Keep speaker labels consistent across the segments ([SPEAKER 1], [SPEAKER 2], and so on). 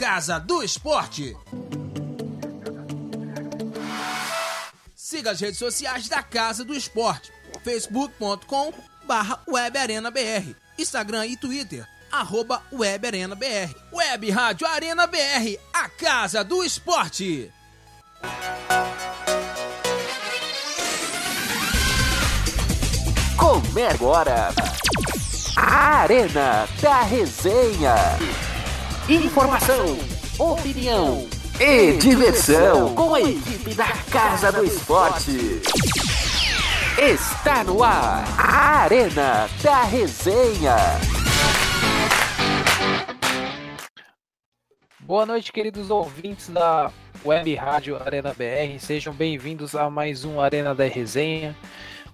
[SPEAKER 1] Casa do Esporte. Siga as redes sociais da Casa do Esporte. facebook.com barra webarenabr. Instagram e Twitter, arroba webarenabr. Web Rádio Arena BR, a Casa do Esporte.
[SPEAKER 2] Come agora. A Arena da Resenha. Informação, opinião e diversão com a equipe da Casa do Esporte. Está no ar a Arena da Resenha.
[SPEAKER 3] Boa noite, queridos ouvintes da Web Rádio Arena BR. Sejam bem-vindos a mais um Arena da Resenha.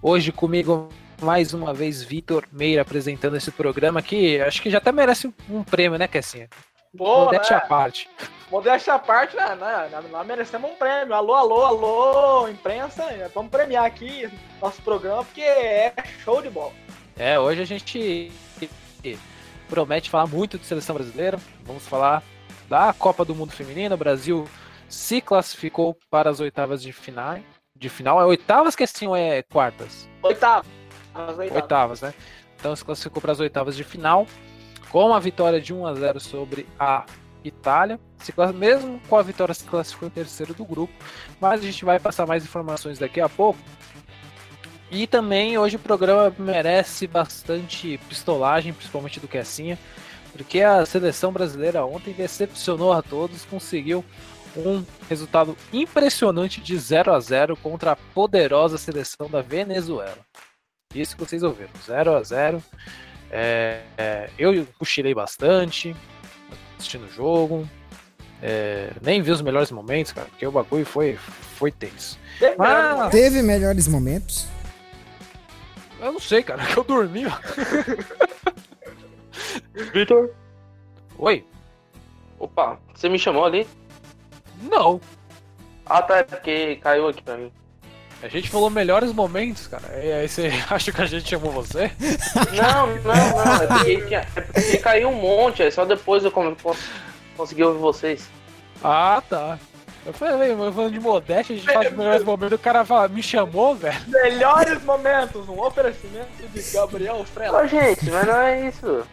[SPEAKER 3] Hoje comigo mais uma vez Vitor Meira apresentando esse programa que acho que já até merece um prêmio, né, Kessinha?
[SPEAKER 4] Pô,
[SPEAKER 3] Modéstia
[SPEAKER 4] né?
[SPEAKER 3] à parte.
[SPEAKER 4] Modéstia à parte, né? né, né, Nós merecemos um prêmio. Alô, alô, alô, imprensa. Vamos premiar aqui nosso programa porque é show de bola.
[SPEAKER 3] É, hoje a gente promete falar muito de seleção brasileira. Vamos falar da Copa do Mundo Feminino. O Brasil se classificou para as oitavas de final. De final é oitavas que assim ou é quartas?
[SPEAKER 4] Oitavas. Oitavas.
[SPEAKER 3] Oitavas, né? Então se classificou para as oitavas de final com a vitória de 1 a 0 sobre a Itália. Mesmo com a vitória se classificou em terceiro do grupo, mas a gente vai passar mais informações daqui a pouco. E também hoje o programa merece bastante pistolagem, principalmente do Kessinha, porque a seleção brasileira ontem decepcionou a todos, conseguiu um resultado impressionante de 0 a 0 contra a poderosa seleção da Venezuela. Isso que vocês ouviram, 0 a 0 é, é, eu cochilei bastante assistindo o jogo. É, nem vi os melhores momentos, cara, porque o bagulho foi, foi tenso.
[SPEAKER 5] Teve, Mas, teve melhores momentos?
[SPEAKER 3] Eu não sei, cara, que eu dormi.
[SPEAKER 6] Vitor?
[SPEAKER 3] Oi.
[SPEAKER 6] Opa, você me chamou ali?
[SPEAKER 3] Não.
[SPEAKER 6] Ah, tá, é porque caiu aqui pra mim.
[SPEAKER 3] A gente falou melhores momentos, cara. E aí você acha que a gente chamou você?
[SPEAKER 6] Não, não, não. É porque, tinha, é porque caiu um monte, aí só depois eu consegui ouvir vocês.
[SPEAKER 3] Ah, tá. Eu falei, eu falando de modéstia, a gente faz melhores momentos, o cara fala, me chamou, velho.
[SPEAKER 4] Melhores momentos, um oferecimento de Gabriel Frela.
[SPEAKER 6] Ô, gente, mas não é isso.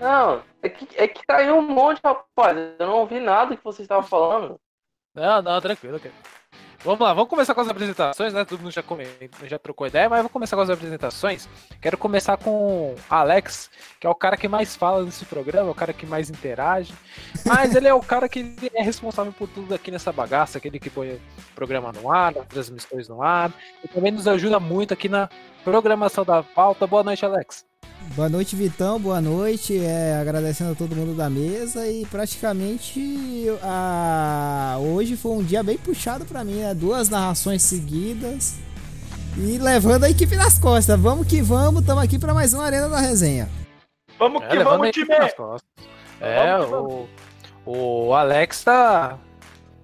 [SPEAKER 6] Não, é que, é que caiu um monte, rapaz. Eu não ouvi nada que vocês estavam falando.
[SPEAKER 3] Não, não, tranquilo, cara. Vamos lá, vamos começar com as apresentações, né? Todo mundo já, come... já trocou ideia, mas vamos começar com as apresentações. Quero começar com Alex, que é o cara que mais fala nesse programa, é o cara que mais interage. Mas ele é o cara que é responsável por tudo aqui nessa bagaça, aquele que põe o programa no ar, as transmissões no ar. E também nos ajuda muito aqui na programação da pauta. Boa noite, Alex.
[SPEAKER 5] Boa noite, Vitão. Boa noite. É, agradecendo a todo mundo da mesa e praticamente a... hoje foi um dia bem puxado para mim, né? Duas narrações seguidas e levando a equipe nas costas. Vamos que vamos, estamos aqui para mais uma Arena da Resenha.
[SPEAKER 4] Vamos que é, vamos, time!
[SPEAKER 3] É, o, o Alex tá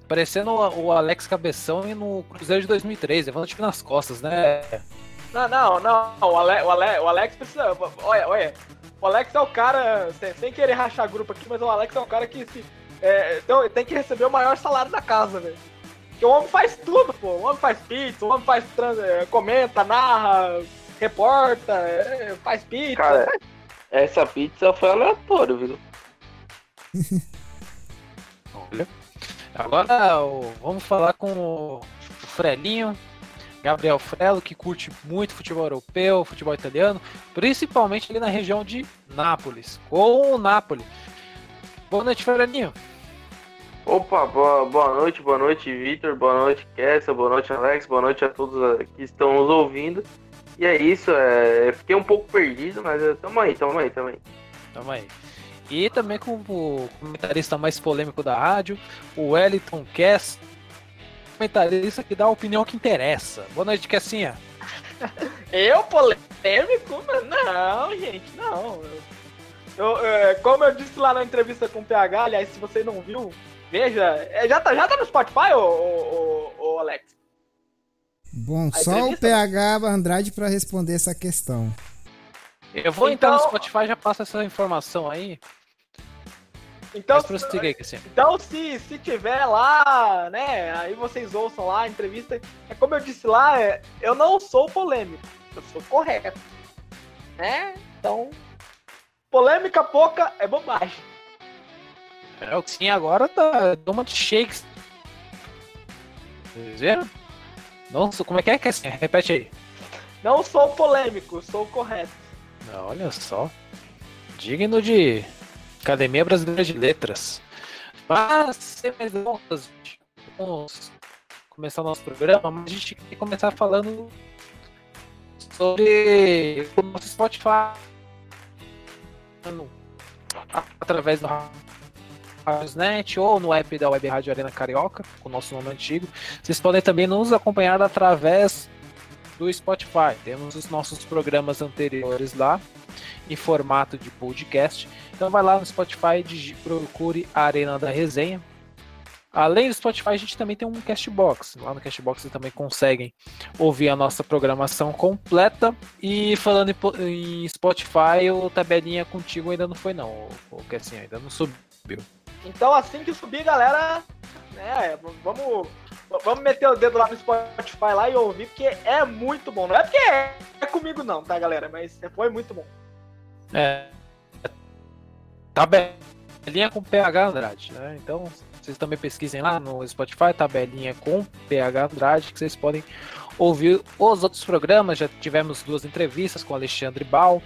[SPEAKER 3] parecendo o Alex Cabeção no Cruzeiro de 2003, levando o time nas costas, né?
[SPEAKER 4] Não, não, não. O, Ale, o, Ale, o Alex precisa. Olha, olha. O Alex é o cara, sem, sem querer rachar grupo aqui, mas o Alex é o cara que se, é, então, tem que receber o maior salário da casa, velho. Porque o homem faz tudo, pô. O homem faz pizza, o homem faz trans, é, comenta, narra, reporta, é, faz pizza.
[SPEAKER 6] Cara, essa pizza foi aleatório, viu?
[SPEAKER 3] Olha. Agora vamos falar com o Frelinho, Gabriel Frelo, que curte muito futebol europeu, futebol italiano, principalmente ali na região de Nápoles, com o Nápoles. Boa noite, Frelinho.
[SPEAKER 6] Opa, boa, boa noite, boa noite, Vitor, boa noite, Kessa, boa noite, Alex, boa noite a todos que estão nos ouvindo. E é isso, é, fiquei um pouco perdido, mas é, tamo aí, tamo aí, tamo aí.
[SPEAKER 3] Tamo aí. E também com o comentarista mais polêmico da rádio, o Wellington Kess, comentarista que dá a opinião que interessa. Boa noite, Kessinha.
[SPEAKER 4] eu, polêmico? Não, gente, não. Eu, eu, como eu disse lá na entrevista com o PH, aliás, se você não viu, veja. É, já tá, já tá no Spotify, ô, ô, ô, ô Alex?
[SPEAKER 5] Bom, a só o PH Andrade para responder essa questão.
[SPEAKER 3] Eu vou então... entrar no então- Spotify e já passo essa informação aí.
[SPEAKER 4] Então,
[SPEAKER 3] Mas prossiga aí, Cassinha.
[SPEAKER 4] então se, se tiver lá, né, aí vocês ouçam lá a entrevista. É como eu disse lá, é, eu não sou polêmico, eu sou correto. Né? Então, polêmica pouca é bobagem.
[SPEAKER 3] É o que sim agora tá toma de shakes. Vocês viram? Nossa, como é que é, Cassinha? Repete aí.
[SPEAKER 4] Não sou polêmico, sou correto.
[SPEAKER 3] Não, olha só. Digno de Academia Brasileira de Letras. Mas, sem mais gente, vamos começar o nosso programa, mas a gente tem que começar falando sobre o nosso Spotify. Através do Radiosnet ou no app da Web Rádio Arena Carioca, com o nosso nome antigo. Vocês podem também nos acompanhar através do Spotify. Temos os nossos programas anteriores lá em formato de podcast. Então vai lá no Spotify procure a Arena da Resenha. Além do Spotify, a gente também tem um Castbox. Lá no Castbox vocês também conseguem ouvir a nossa programação completa. E falando em, em Spotify, o tabelinha contigo ainda não foi não, o Cassinho ainda não subiu.
[SPEAKER 4] Então assim que subir, galera, né, vamos, vamos meter o dedo lá no Spotify lá e ouvir, porque é muito bom. Não é porque é, é comigo não, tá, galera? Mas foi muito bom.
[SPEAKER 3] É. Tabelinha com PH Andrade, né? Então, vocês também pesquisem lá no Spotify, tabelinha com PH Andrade, que vocês podem ouvir os outros programas. Já tivemos duas entrevistas com Alexandre Bal,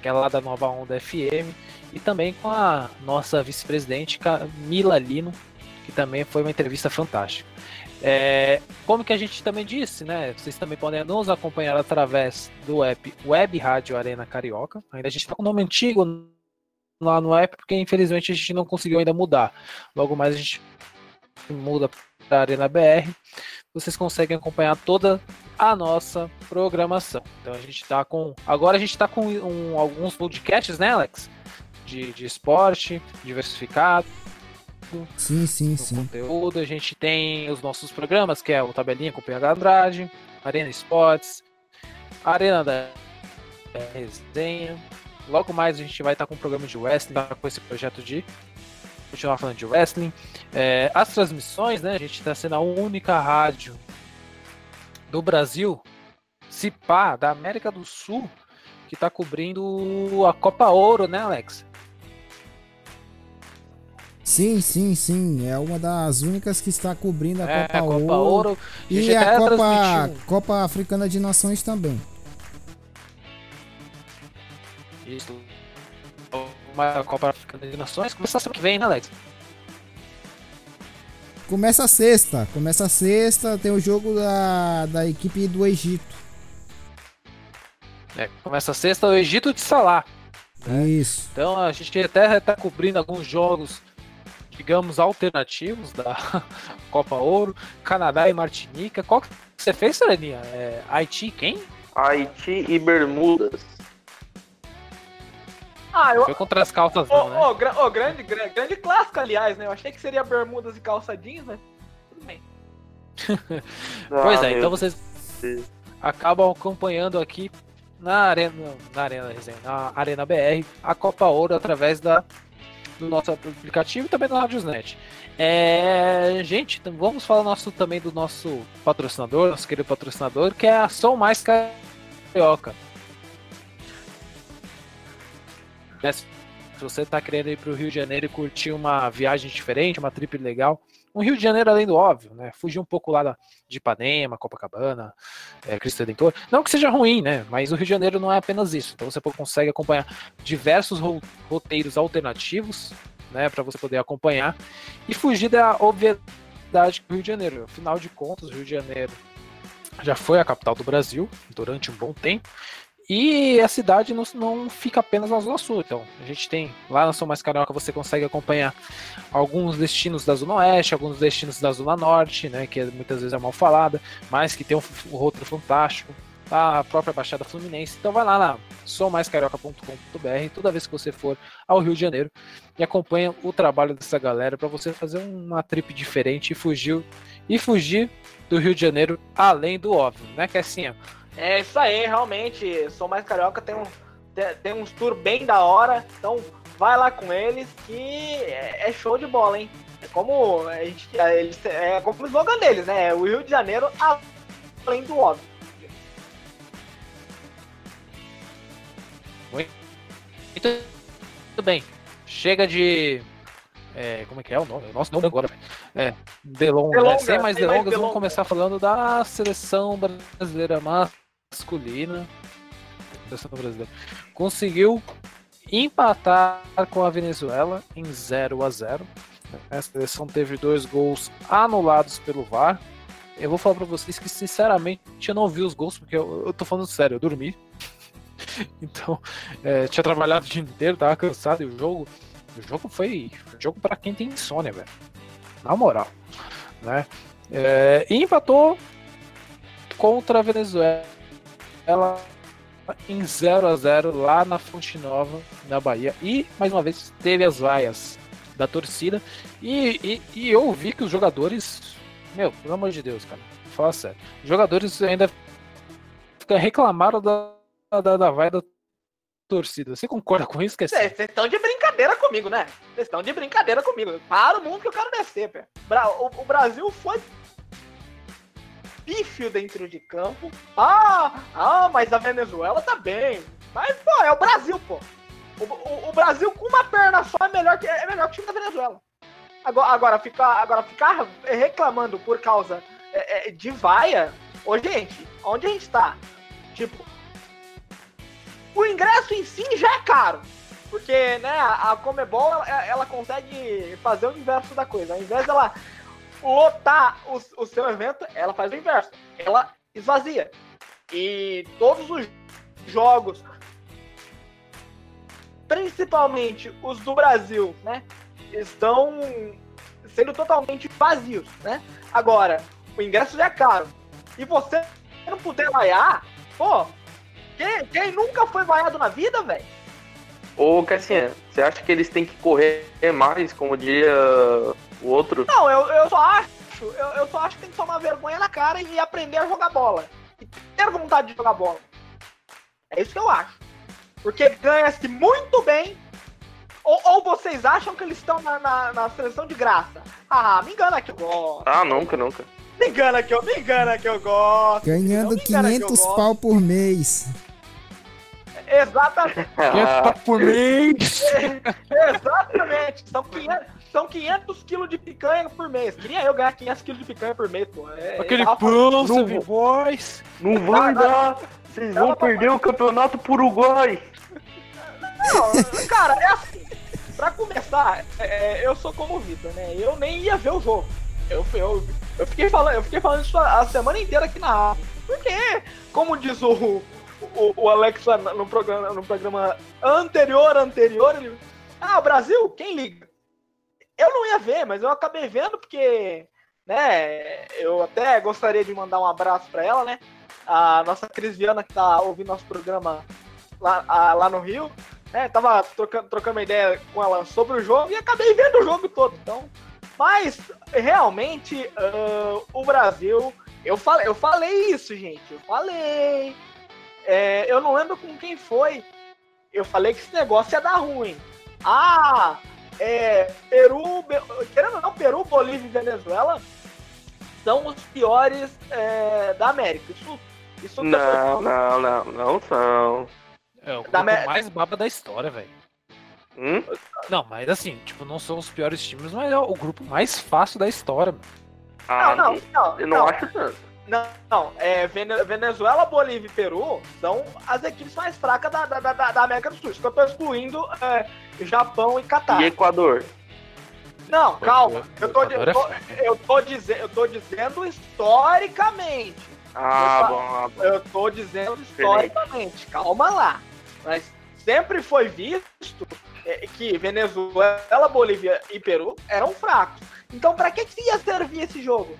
[SPEAKER 3] que é lá da Nova Onda FM, e também com a nossa vice-presidente Camila Lino, que também foi uma entrevista fantástica. É, como que a gente também disse, né? Vocês também podem nos acompanhar através do app Web Rádio Arena Carioca. Ainda a gente está com o nome antigo lá no app, porque infelizmente a gente não conseguiu ainda mudar. Logo mais a gente muda para Arena BR. Vocês conseguem acompanhar toda a nossa programação. Então a gente está com. Agora a gente está com um, alguns podcasts, né, Alex? De, de esporte, diversificado
[SPEAKER 5] Sim, sim, sim.
[SPEAKER 3] conteúdo. A gente tem os nossos programas, que é o Tabelinha com o PH Andrade, Arena Esportes, Arena da Resenha. Logo mais a gente vai estar com um programa de wrestling, tá com esse projeto de continuar falando de wrestling. É, as transmissões, né? A gente está sendo a única rádio do Brasil, se pá, da América do Sul, que está cobrindo a Copa Ouro, né, Alex?
[SPEAKER 5] Sim, sim, sim. É uma das únicas que está cobrindo a
[SPEAKER 3] É,
[SPEAKER 5] Copa,
[SPEAKER 3] a Copa
[SPEAKER 5] Ouro,
[SPEAKER 3] Ouro.
[SPEAKER 5] e a Copa, Copa Africana de Nações também.
[SPEAKER 3] Isso. Uma Copa Africana de Nações. Começa semana que vem, né, Alex?
[SPEAKER 5] Começa a sexta, começa a sexta, tem o jogo da, da equipe do Egito.
[SPEAKER 3] É, começa sexta o Egito de Salá.
[SPEAKER 5] Isso.
[SPEAKER 3] Então a gente até está cobrindo alguns jogos, digamos, alternativos da Copa Ouro, Canadá e Martinica. Qual que você fez, Sereninha? É, Haiti quem?
[SPEAKER 6] Haiti e Bermudas.
[SPEAKER 4] Ah, eu.
[SPEAKER 3] Foi contra as calças
[SPEAKER 4] Ô,
[SPEAKER 3] não, né?
[SPEAKER 4] gra- ô, grande, gra- grande clássico, aliás, né? Eu achei que seria bermudas e calça jeans, né? Tudo bem.
[SPEAKER 3] Pois
[SPEAKER 6] Ah,
[SPEAKER 3] é, então vocês
[SPEAKER 6] Deus.
[SPEAKER 3] acabam acompanhando aqui na Arena, na Arena, Resenha, na Arena BR, a Copa Ouro através da, do nosso aplicativo e também do Radiosnet. É, gente, então vamos falar nosso, também do nosso patrocinador, nosso querido patrocinador, que é a Som Mais Carioca. Né, Se você está querendo ir para o Rio de Janeiro e curtir uma viagem diferente, uma trip legal, um Rio de Janeiro além do óbvio, né? Fugir um pouco lá de Ipanema, Copacabana, é, Cristo Redentor. Não que seja ruim, né? Mas o Rio de Janeiro não é apenas isso. Então você consegue acompanhar diversos ro- roteiros alternativos, né? Para você poder acompanhar e fugir da obviedade que o Rio de Janeiro. Afinal de contas, o Rio de Janeiro já foi a capital do Brasil durante um bom tempo. E a cidade não, não fica apenas na Zona Sul. Então, a gente tem lá na São Mais Carioca, você consegue acompanhar alguns destinos da Zona Oeste, alguns destinos da Zona Norte, né, que muitas vezes é mal falada, mas que tem um, um roteiro fantástico, a própria Baixada Fluminense. Então vai lá na sommaiscarioca.com.br toda vez que você for ao Rio de Janeiro e acompanha o trabalho dessa galera para você fazer uma trip diferente e fugir e fugir do Rio de Janeiro além do óbvio, né, Cassinha?
[SPEAKER 4] É isso aí, realmente. Sou mais carioca, tem, um, tem, tem uns tour bem da hora. Então, vai lá com eles que é, é show de bola, hein? É como a gente, é, eles, é como o slogan deles, né? O Rio de Janeiro além do óbvio.
[SPEAKER 3] Muito, bem. Chega de. é, como é que é o nome? Nossa, não agora. velho. É, delonga,
[SPEAKER 4] Delonga,
[SPEAKER 3] né? Sem mais
[SPEAKER 4] sem mais
[SPEAKER 3] delongas,
[SPEAKER 4] delongas.
[SPEAKER 3] vamos começar falando da seleção brasileira masculina. Seleção brasileira. Conseguiu empatar com a Venezuela em 0 a 0 A seleção teve dois gols anulados pelo VAR. Eu vou falar pra vocês que, sinceramente, eu não vi os gols, porque eu, eu tô falando sério, eu dormi. Então, é, tinha trabalhado o dia inteiro, tava cansado e o jogo. O jogo foi jogo pra quem tem insônia, velho. Na moral. Né? É, e empatou contra a Venezuela em 0 a 0 lá na Fonte Nova, na Bahia. E, mais uma vez, teve as vaias da torcida. E, e, e eu vi que os jogadores. Meu, pelo amor de Deus, cara. Fala sério. Os jogadores ainda reclamaram da, da, da vaia da torcida. Você concorda com isso, que é
[SPEAKER 4] Vocês estão de brincadeira comigo, né? Vocês estão de brincadeira comigo. Para o mundo que eu quero descer, pé. O Brasil foi pífio dentro de campo. Ah, ah, mas a Venezuela tá bem. Mas, pô, é o Brasil, pô. O, o- o Brasil com uma perna só é melhor que, é melhor que o time da Venezuela. Agora, agora, ficar, agora ficar reclamando por causa é, é, de vaia. Ô, gente, onde a gente tá? Tipo, o ingresso em si já é caro. Porque, né, a Comebol, ela, ela consegue fazer o inverso da coisa. Ao invés dela lotar o, o seu evento, ela faz o inverso. Ela esvazia. E todos os jogos, principalmente os do Brasil, né, estão sendo totalmente vazios, né? Agora, o ingresso já é caro. E você não puder vaiar, pô, quem, quem nunca foi vaiado na vida, velho?
[SPEAKER 6] Ô, Cassiano, você acha que eles têm que correr mais, como diria o outro?
[SPEAKER 4] Não, eu, eu só acho, eu, eu só acho que tem que tomar vergonha na cara e aprender a jogar bola. E ter vontade de jogar bola. É isso que eu acho. Porque ganha-se muito bem. Ou, ou vocês acham que eles estão na, na, na seleção de graça? Ah, me engana que eu gosto.
[SPEAKER 6] Ah, nunca, nunca.
[SPEAKER 4] Me engana que eu, me engana que eu gosto.
[SPEAKER 5] Ganhando
[SPEAKER 4] eu
[SPEAKER 5] 500
[SPEAKER 4] gosto.
[SPEAKER 5] pau por mês.
[SPEAKER 4] Exatamente.
[SPEAKER 6] Ah,
[SPEAKER 3] por mês.
[SPEAKER 4] Exatamente. São 500, são 500 quilos de picanha por mês. Queria eu ganhar 500 quilos de picanha por mês, pô. É,
[SPEAKER 3] Aquele
[SPEAKER 4] tava-
[SPEAKER 3] pão,
[SPEAKER 6] não.
[SPEAKER 3] Boys.
[SPEAKER 6] não vai dar! Vocês vão perder o campeonato pro Uruguai!
[SPEAKER 4] Não, cara, é assim. Pra começar, é, eu sou como o Vitor, né? Eu nem ia ver o jogo. Eu, eu, eu, fiquei, falando, eu fiquei falando isso a, a semana inteira aqui na rádio. Porque, como diz o, o, o Alex lá no programa, no programa anterior, anterior, ele. Ah, o Brasil, quem liga? Eu não ia ver, mas eu acabei vendo porque, né, eu até gostaria de mandar um abraço pra ela, né? A nossa Cris Viana que tá ouvindo nosso programa lá, a- lá no Rio, né? Tava trocando, trocando uma ideia com ela sobre o jogo e acabei vendo o jogo todo. Então, mas realmente ah, o Brasil, eu falei, eu falei isso, gente. Eu falei. É, eu não lembro com quem foi. Eu falei que esse negócio ia dar ruim. Ah, é, Peru, querendo ou não, Peru, Bolívia e Venezuela são os piores é, da América. Isso, isso
[SPEAKER 6] Não, não, não, não são.
[SPEAKER 3] É o
[SPEAKER 4] Da
[SPEAKER 3] mais baba da história, velho.
[SPEAKER 6] Hum?
[SPEAKER 3] Não, mas assim, tipo, não são os piores times, mas é o grupo mais fácil da história, mano.
[SPEAKER 6] Ah,
[SPEAKER 4] Não, não, não.
[SPEAKER 6] eu não, acho tanto.
[SPEAKER 4] Não, não, é, Vene- Venezuela, Bolívia e Peru são as equipes mais fracas da, da, da, da América do Sul. Eu tô excluindo é, Japão e Catar.
[SPEAKER 6] E Equador?
[SPEAKER 4] Não, calma. Eu tô,
[SPEAKER 3] é
[SPEAKER 4] eu tô, eu tô dize- eu tô dizendo historicamente.
[SPEAKER 6] Ah,
[SPEAKER 4] Opa.
[SPEAKER 6] bom, ah, bom.
[SPEAKER 4] Eu tô dizendo historicamente. Calma lá. Mas sempre foi visto é, que Venezuela, Bolívia e Peru eram fracos. Então, pra que, que ia servir esse jogo?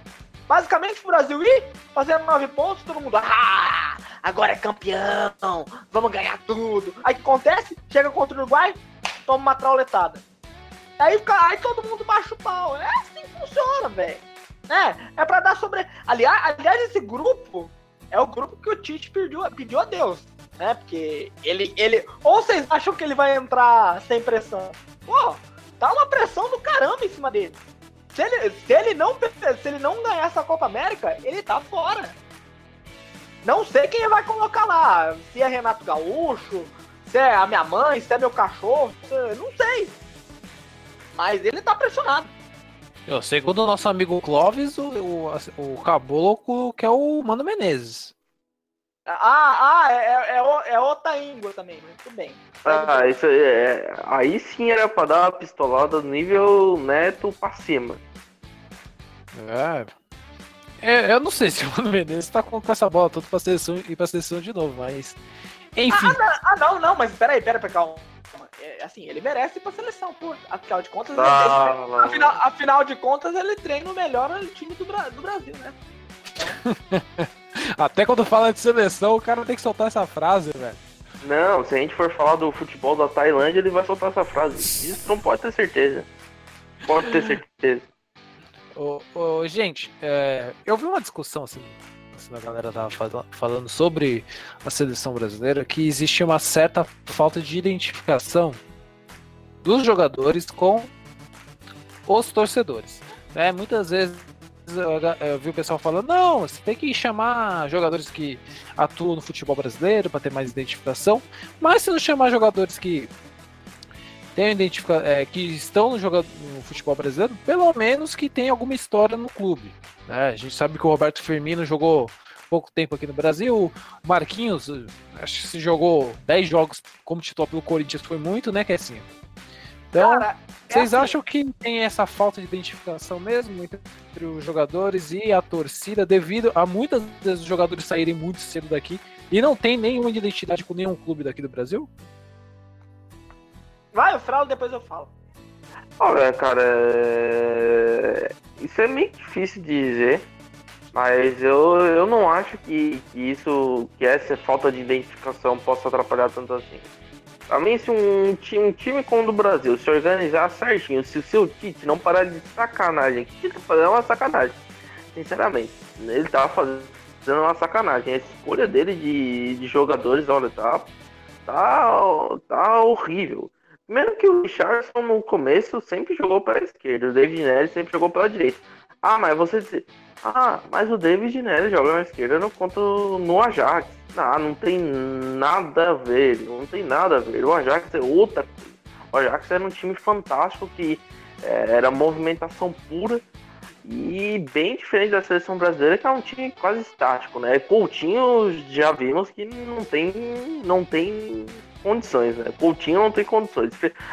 [SPEAKER 4] Basicamente, o Brasil ir fazendo nove pontos, todo mundo, ah, agora é campeão, vamos ganhar tudo. Aí o que acontece? Chega contra o Uruguai, toma uma trauletada. Aí, aí todo mundo baixa o pau. É assim que funciona, velho. Né? É pra dar sobre. Aliás, aliás, esse grupo é o grupo que o Tite pediu, pediu a Deus. né? Porque ele, ele. Ou vocês acham que ele vai entrar sem pressão? Pô, tá uma pressão do caramba em cima dele. Se ele, se ele, não, se ele não ganhar essa Copa América, ele tá fora. Não sei quem vai colocar lá. Se é Renato Gaúcho, se é a minha mãe, se é meu cachorro, se, não sei. Mas ele tá pressionado.
[SPEAKER 3] Eu, segundo o nosso amigo Clóvis, o, o, o caboclo que é o Mano Menezes.
[SPEAKER 4] Ah, ah, é, é, é, é outra íngua também, mas tudo bem.
[SPEAKER 6] Ah, isso aí, é, aí sim era pra dar uma pistolada nível neto pra cima.
[SPEAKER 3] É. é eu não sei se o Mano Menezes tá com essa bola toda pra seleção e pra seleção de novo, mas. Enfim.
[SPEAKER 4] Ah, não, ah, não, não, mas peraí, peraí, peraí, calma. É, assim, ele merece ir pra seleção, pô. Afinal de contas,
[SPEAKER 6] Ah,
[SPEAKER 4] ele,
[SPEAKER 6] mano.
[SPEAKER 4] afinal, afinal de contas, ele treina o melhor time do, Bra- do Brasil, né?
[SPEAKER 3] Até quando fala de seleção, o cara tem que soltar essa frase, velho.
[SPEAKER 6] Não, se a gente for falar do futebol da Tailândia, ele vai soltar essa frase. Isso não pode ter certeza. Pode ter certeza.
[SPEAKER 3] Gente, é, eu vi uma discussão assim, assim, a galera tava fala- falando sobre a seleção brasileira que existe uma certa falta de identificação dos jogadores com os torcedores. né? Muitas vezes eu, eu vi o pessoal falando, não, você tem que chamar jogadores que atuam no futebol brasileiro para ter mais identificação, mas se não chamar jogadores que tem identifica é, que estão no, joga no futebol brasileiro, pelo menos que tem alguma história no clube. né? A gente sabe que o Roberto Firmino jogou pouco tempo aqui no Brasil, o Marquinhos, acho que se jogou 10 jogos como titular pelo Corinthians, foi muito, né, Kessinho? Então,
[SPEAKER 4] Cara, é
[SPEAKER 3] vocês
[SPEAKER 4] assim,
[SPEAKER 3] acham que tem essa falta de identificação mesmo entre os jogadores e a torcida, devido a muitas vezes os jogadores saírem muito cedo daqui e não tem nenhuma identidade com nenhum clube daqui do Brasil?
[SPEAKER 4] Vai, o Fraulo, depois eu falo.
[SPEAKER 6] Olha, cara, é- isso é meio difícil de dizer, mas eu, eu não acho que, que isso, que essa falta de identificação possa atrapalhar tanto assim. Mim, se um, um time como o do Brasil se organizar certinho, se o seu Tite não parar de sacanagem, que Tite tá fazendo uma sacanagem, sinceramente, ele tá fazendo uma sacanagem. A escolha dele de, de jogadores, olha, tá, tá, tá horrível. Primeiro que o Richardson no começo sempre jogou pela esquerda, o David Neres sempre jogou pela direita. Ah, mas você. Ah, mas o David Neres joga na esquerda no, contra, no Ajax. Ah, não tem nada a ver, não tem nada a ver. O Ajax é outra coisa. O Ajax era um time fantástico que eh, era movimentação pura e bem diferente da seleção brasileira, que é um time quase estático, né? Coutinho já vimos que não tem, não tem condições, né? Coutinho não tem condições.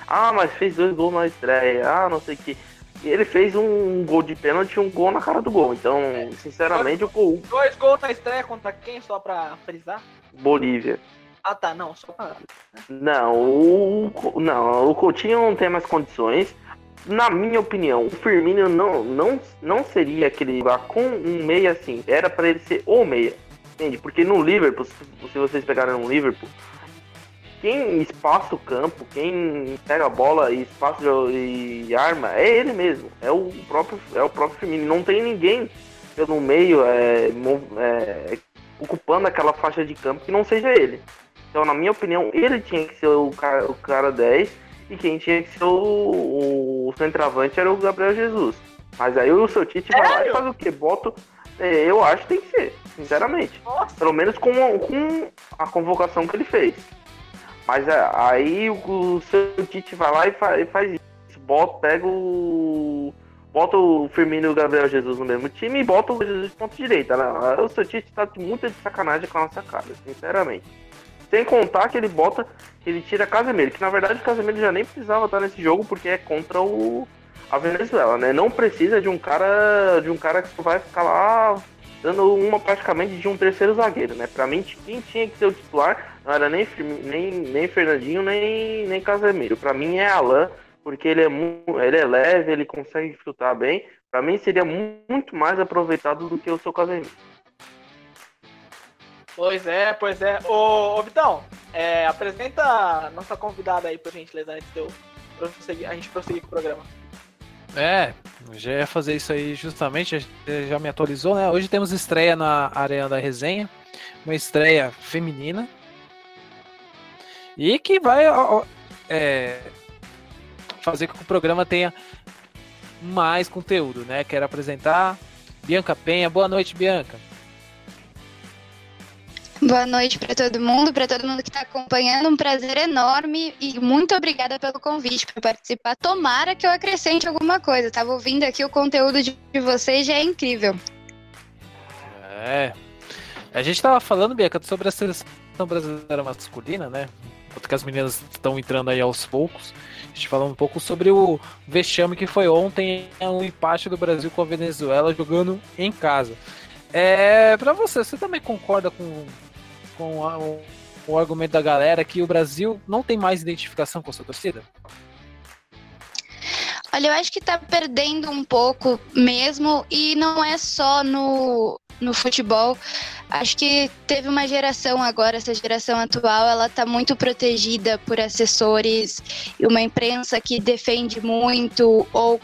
[SPEAKER 6] Ah, mas fez dois gols na estreia, ah, não sei o que. Ele fez um gol de pênalti e um gol na cara do gol. Então, sinceramente, o Cou-
[SPEAKER 4] Dois gols na estreia contra quem, só pra frisar?
[SPEAKER 6] Bolívia.
[SPEAKER 4] Ah, tá, não, só pra...
[SPEAKER 6] Não, o, não, o Coutinho não tem mais condições. Na minha opinião, o Firmino não, não, não seria aquele lugar com um meia assim. Era pra ele ser o meia. Entende? Porque no Liverpool, se se vocês pegaram no Liverpool, quem espaça o campo, quem pega a bola e espaça e arma, é ele mesmo. É o próprio, é o próprio Firmino. Não tem ninguém pelo meio é, é, ocupando aquela faixa de campo que não seja ele. Então, na minha opinião, ele tinha que ser o cara, o cara 10 e quem tinha que ser o, o centroavante era o Gabriel Jesus. Mas aí o seu Tite vai lá e faz o quê? Bota. é, eu acho que tem que ser, sinceramente.
[SPEAKER 4] Nossa,
[SPEAKER 6] Pelo menos com, com a convocação que ele fez. Mas é, aí o, seu Tite vai lá e, fa- e faz isso. Bota, pega o. Bota o Firmino e o Gabriel Jesus no mesmo time e bota o Jesus de ponta direita. Né? O seu Tite tá muito de sacanagem com a nossa cara, sinceramente. Sem contar que ele bota, ele tira Casemiro, que na verdade o Casemiro já nem precisava estar nesse jogo porque é contra o a Venezuela, né? Não precisa de um cara, de um cara que vai ficar lá dando uma praticamente de um terceiro zagueiro, né? Pra mim, quem tinha que ser o titular não era nem, nem, nem Fernandinho, nem, nem Casemiro. Pra mim é Alan, porque ele é, ele é leve, ele consegue chutar bem. Pra mim seria mu- muito mais aproveitado do que o seu Casemiro.
[SPEAKER 4] Pois é, pois é. Ô, ô Vitão, é, apresenta a nossa convidada aí, por gentileza, antes de eu a gente prosseguir com o programa.
[SPEAKER 3] É, já ia fazer isso aí justamente, já, me atualizou, né? Hoje temos estreia na Arena da Resenha, uma estreia feminina, E que vai é, fazer com que o programa tenha mais conteúdo, né? Quero apresentar Bianca Penha. Boa noite, Bianca.
[SPEAKER 7] Boa noite para todo mundo, para todo mundo que está acompanhando. Um prazer enorme e muito obrigada pelo convite para participar. Tomara que eu acrescente alguma coisa. Tava ouvindo aqui o conteúdo de vocês já é incrível.
[SPEAKER 3] É. A gente tava falando, Bianca, sobre a seleção brasileira masculina, né? Enquanto que as meninas estão entrando aí aos poucos. A gente falou um pouco sobre o vexame que foi ontem, o um empate do Brasil com a Venezuela jogando em casa. É, para você, você também concorda com com a, o, o argumento da galera que o Brasil não tem mais identificação com a sua torcida?
[SPEAKER 7] Olha, eu acho que tá perdendo um pouco mesmo, e não é só no, no futebol. Acho que teve uma geração agora, essa geração atual, ela tá muito protegida por assessores e uma imprensa que defende muito ou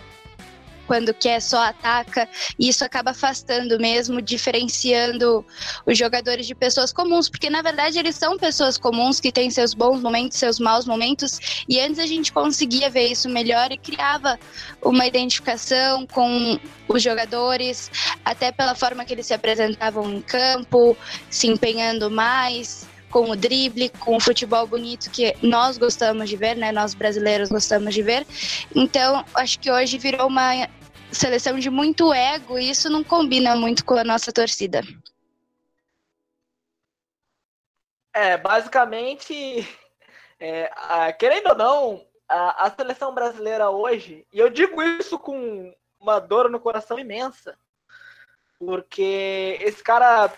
[SPEAKER 7] quando quer só ataca, e isso acaba afastando mesmo, diferenciando os jogadores de pessoas comuns, porque na verdade eles são pessoas comuns que têm seus bons momentos, seus maus momentos, e antes a gente conseguia ver isso melhor e criava uma identificação com os jogadores, até pela forma que eles se apresentavam em campo, se empenhando mais com o drible, com o futebol bonito que nós gostamos de ver, né? Nós brasileiros gostamos de ver. Então, acho que hoje virou uma seleção de muito ego e isso não combina muito com a nossa torcida.
[SPEAKER 4] É, basicamente, é, a, querendo ou não, a, a seleção brasileira hoje, e eu digo isso com uma dor no coração imensa, porque esse cara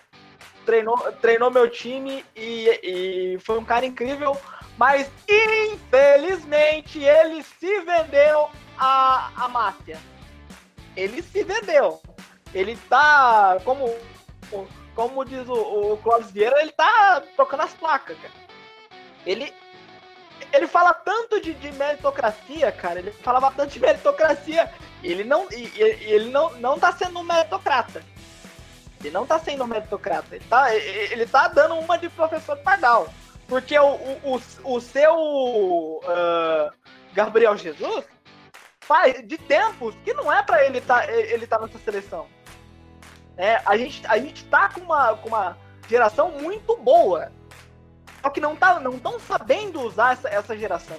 [SPEAKER 4] treinou, treinou meu time e, e foi um cara incrível, mas infelizmente ele se vendeu à, à máfia. Ele se vendeu. Ele tá, como, como diz o, o Clóvis Vieira, ele tá trocando as placas, cara. Ele, ele fala tanto de, de, meritocracia, cara. Ele falava tanto de meritocracia. Ele não, ele não, não tá sendo um meritocrata. Ele não tá sendo meritocrata. Ele tá, ele tá dando uma de professor Pardal. Porque o, o, o, seu uh, Gabriel Jesus faz de tempos que não é para ele tá, ele tá nessa seleção. É, a, gente, a gente tá com uma, com uma geração muito boa. Só que não tá, não estão sabendo usar essa, essa geração.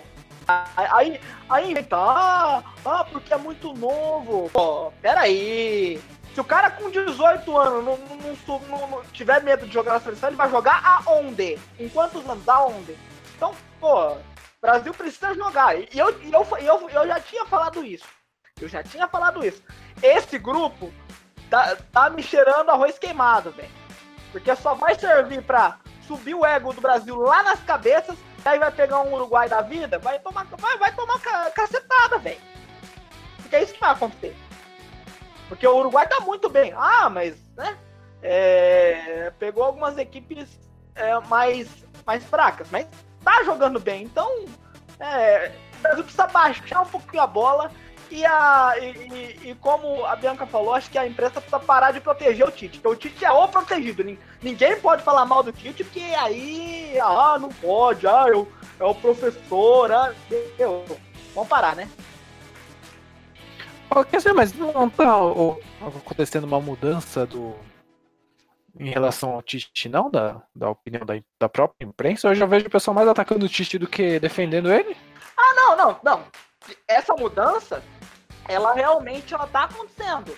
[SPEAKER 4] Aí, aí inventa, ah, ah, porque é muito novo. Pô, peraí. Se o cara com 18 anos não, não, não, não, tiver medo de jogar na seleção, ele vai jogar aonde? Em quantos anos? Aonde? Então, pô, Brasil precisa jogar. E eu, eu, eu, eu já tinha falado isso. Eu já tinha falado isso. Esse grupo tá, tá me cheirando arroz queimado, velho. Porque só vai servir pra subir o ego do Brasil lá nas cabeças, e aí vai pegar um Uruguai da vida, vai tomar, vai, vai tomar cacetada, velho. Porque é isso que vai acontecer. Porque o Uruguai tá muito bem. Ah, mas, né? É, pegou algumas equipes é, mais, mais fracas, mas tá jogando bem. Então, é, o Brasil precisa baixar um pouquinho a bola. E, a, e, e, como a Bianca falou, acho que a imprensa precisa parar de proteger o Tite. Porque o Tite é o protegido. Ninguém pode falar mal do Tite, porque aí, ah, não pode, ah, eu, é o professor, ah, eu, vamos parar, né?
[SPEAKER 3] Quer dizer, mas não tá acontecendo uma mudança do em relação ao Tite, não? Da, da opinião da, da própria imprensa? Eu já vejo o pessoal mais atacando o Tite do que defendendo ele?
[SPEAKER 4] Ah, não, não, não. Essa mudança, ela realmente ela tá acontecendo.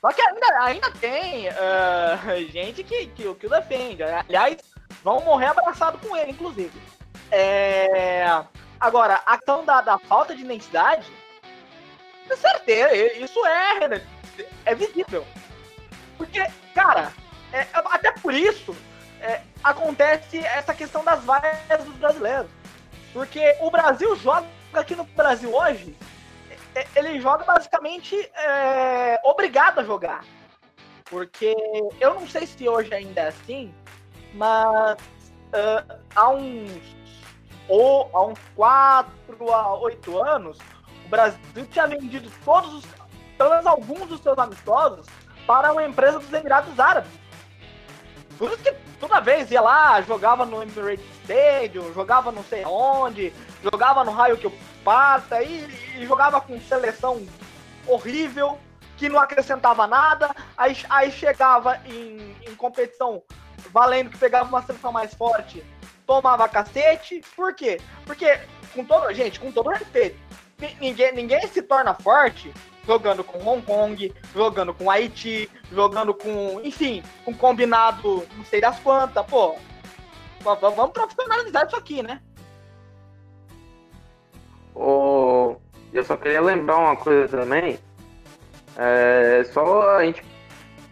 [SPEAKER 4] Só que ainda, ainda tem uh, gente que, que, que o defende. Aliás, vão morrer abraçado com ele, inclusive. É... Agora, a questão da, da falta de identidade certeza, isso é, é visível. Porque, cara, é, até por isso é, acontece essa questão das vaias dos brasileiros. Porque o Brasil joga aqui no Brasil hoje, é, ele joga basicamente é, obrigado a jogar. Porque eu não sei se hoje ainda é assim, mas uh, há uns ou há uns 4 a 8 anos, o Brasil tinha vendido todos os, pelo menos alguns dos seus amistosos para uma empresa dos Emirados Árabes. Por isso que toda vez ia lá, jogava no Emirates Stadium, jogava não sei onde, jogava no raio que eu parta e, e jogava com seleção horrível, que não acrescentava nada, aí, aí chegava em, em competição valendo que pegava uma seleção mais forte, tomava cacete. Por quê? Porque, com todo, gente, com todo respeito, ninguém, ninguém se torna forte jogando com Hong Kong, jogando com Haiti, jogando com, enfim, com combinado não sei das quantas, pô. Vamos profissionalizar isso aqui, né?
[SPEAKER 6] Oh, eu só queria lembrar uma coisa também. É só a gente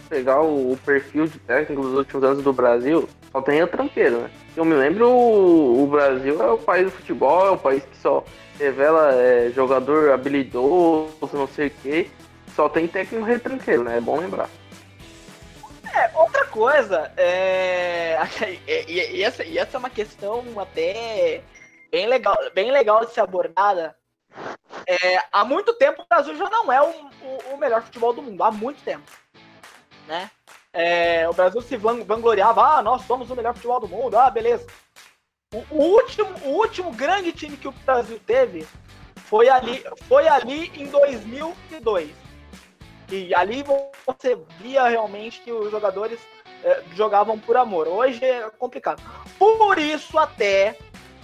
[SPEAKER 6] pegar o, perfil de técnico dos últimos anos do Brasil, só tem o tranqueiro, né? Eu me lembro, o, o Brasil é o país do futebol, é o país que só revela é, jogador habilidoso, não sei o quê. Só tem técnico retranqueiro, né? É bom lembrar.
[SPEAKER 4] É, outra coisa, é... e, e, essa, e essa é uma questão até bem legal, bem legal de ser abordada. É, há muito tempo o Brasil já não é o, o, o melhor futebol do mundo, há muito tempo. Né? É, o Brasil se vangloriava, ah, nós somos o melhor futebol do mundo, ah, beleza. O, último, o último grande time que o Brasil teve foi ali, foi ali em 2002. E ali você via realmente que os jogadores é, jogavam por amor. Hoje é complicado. Por isso, até,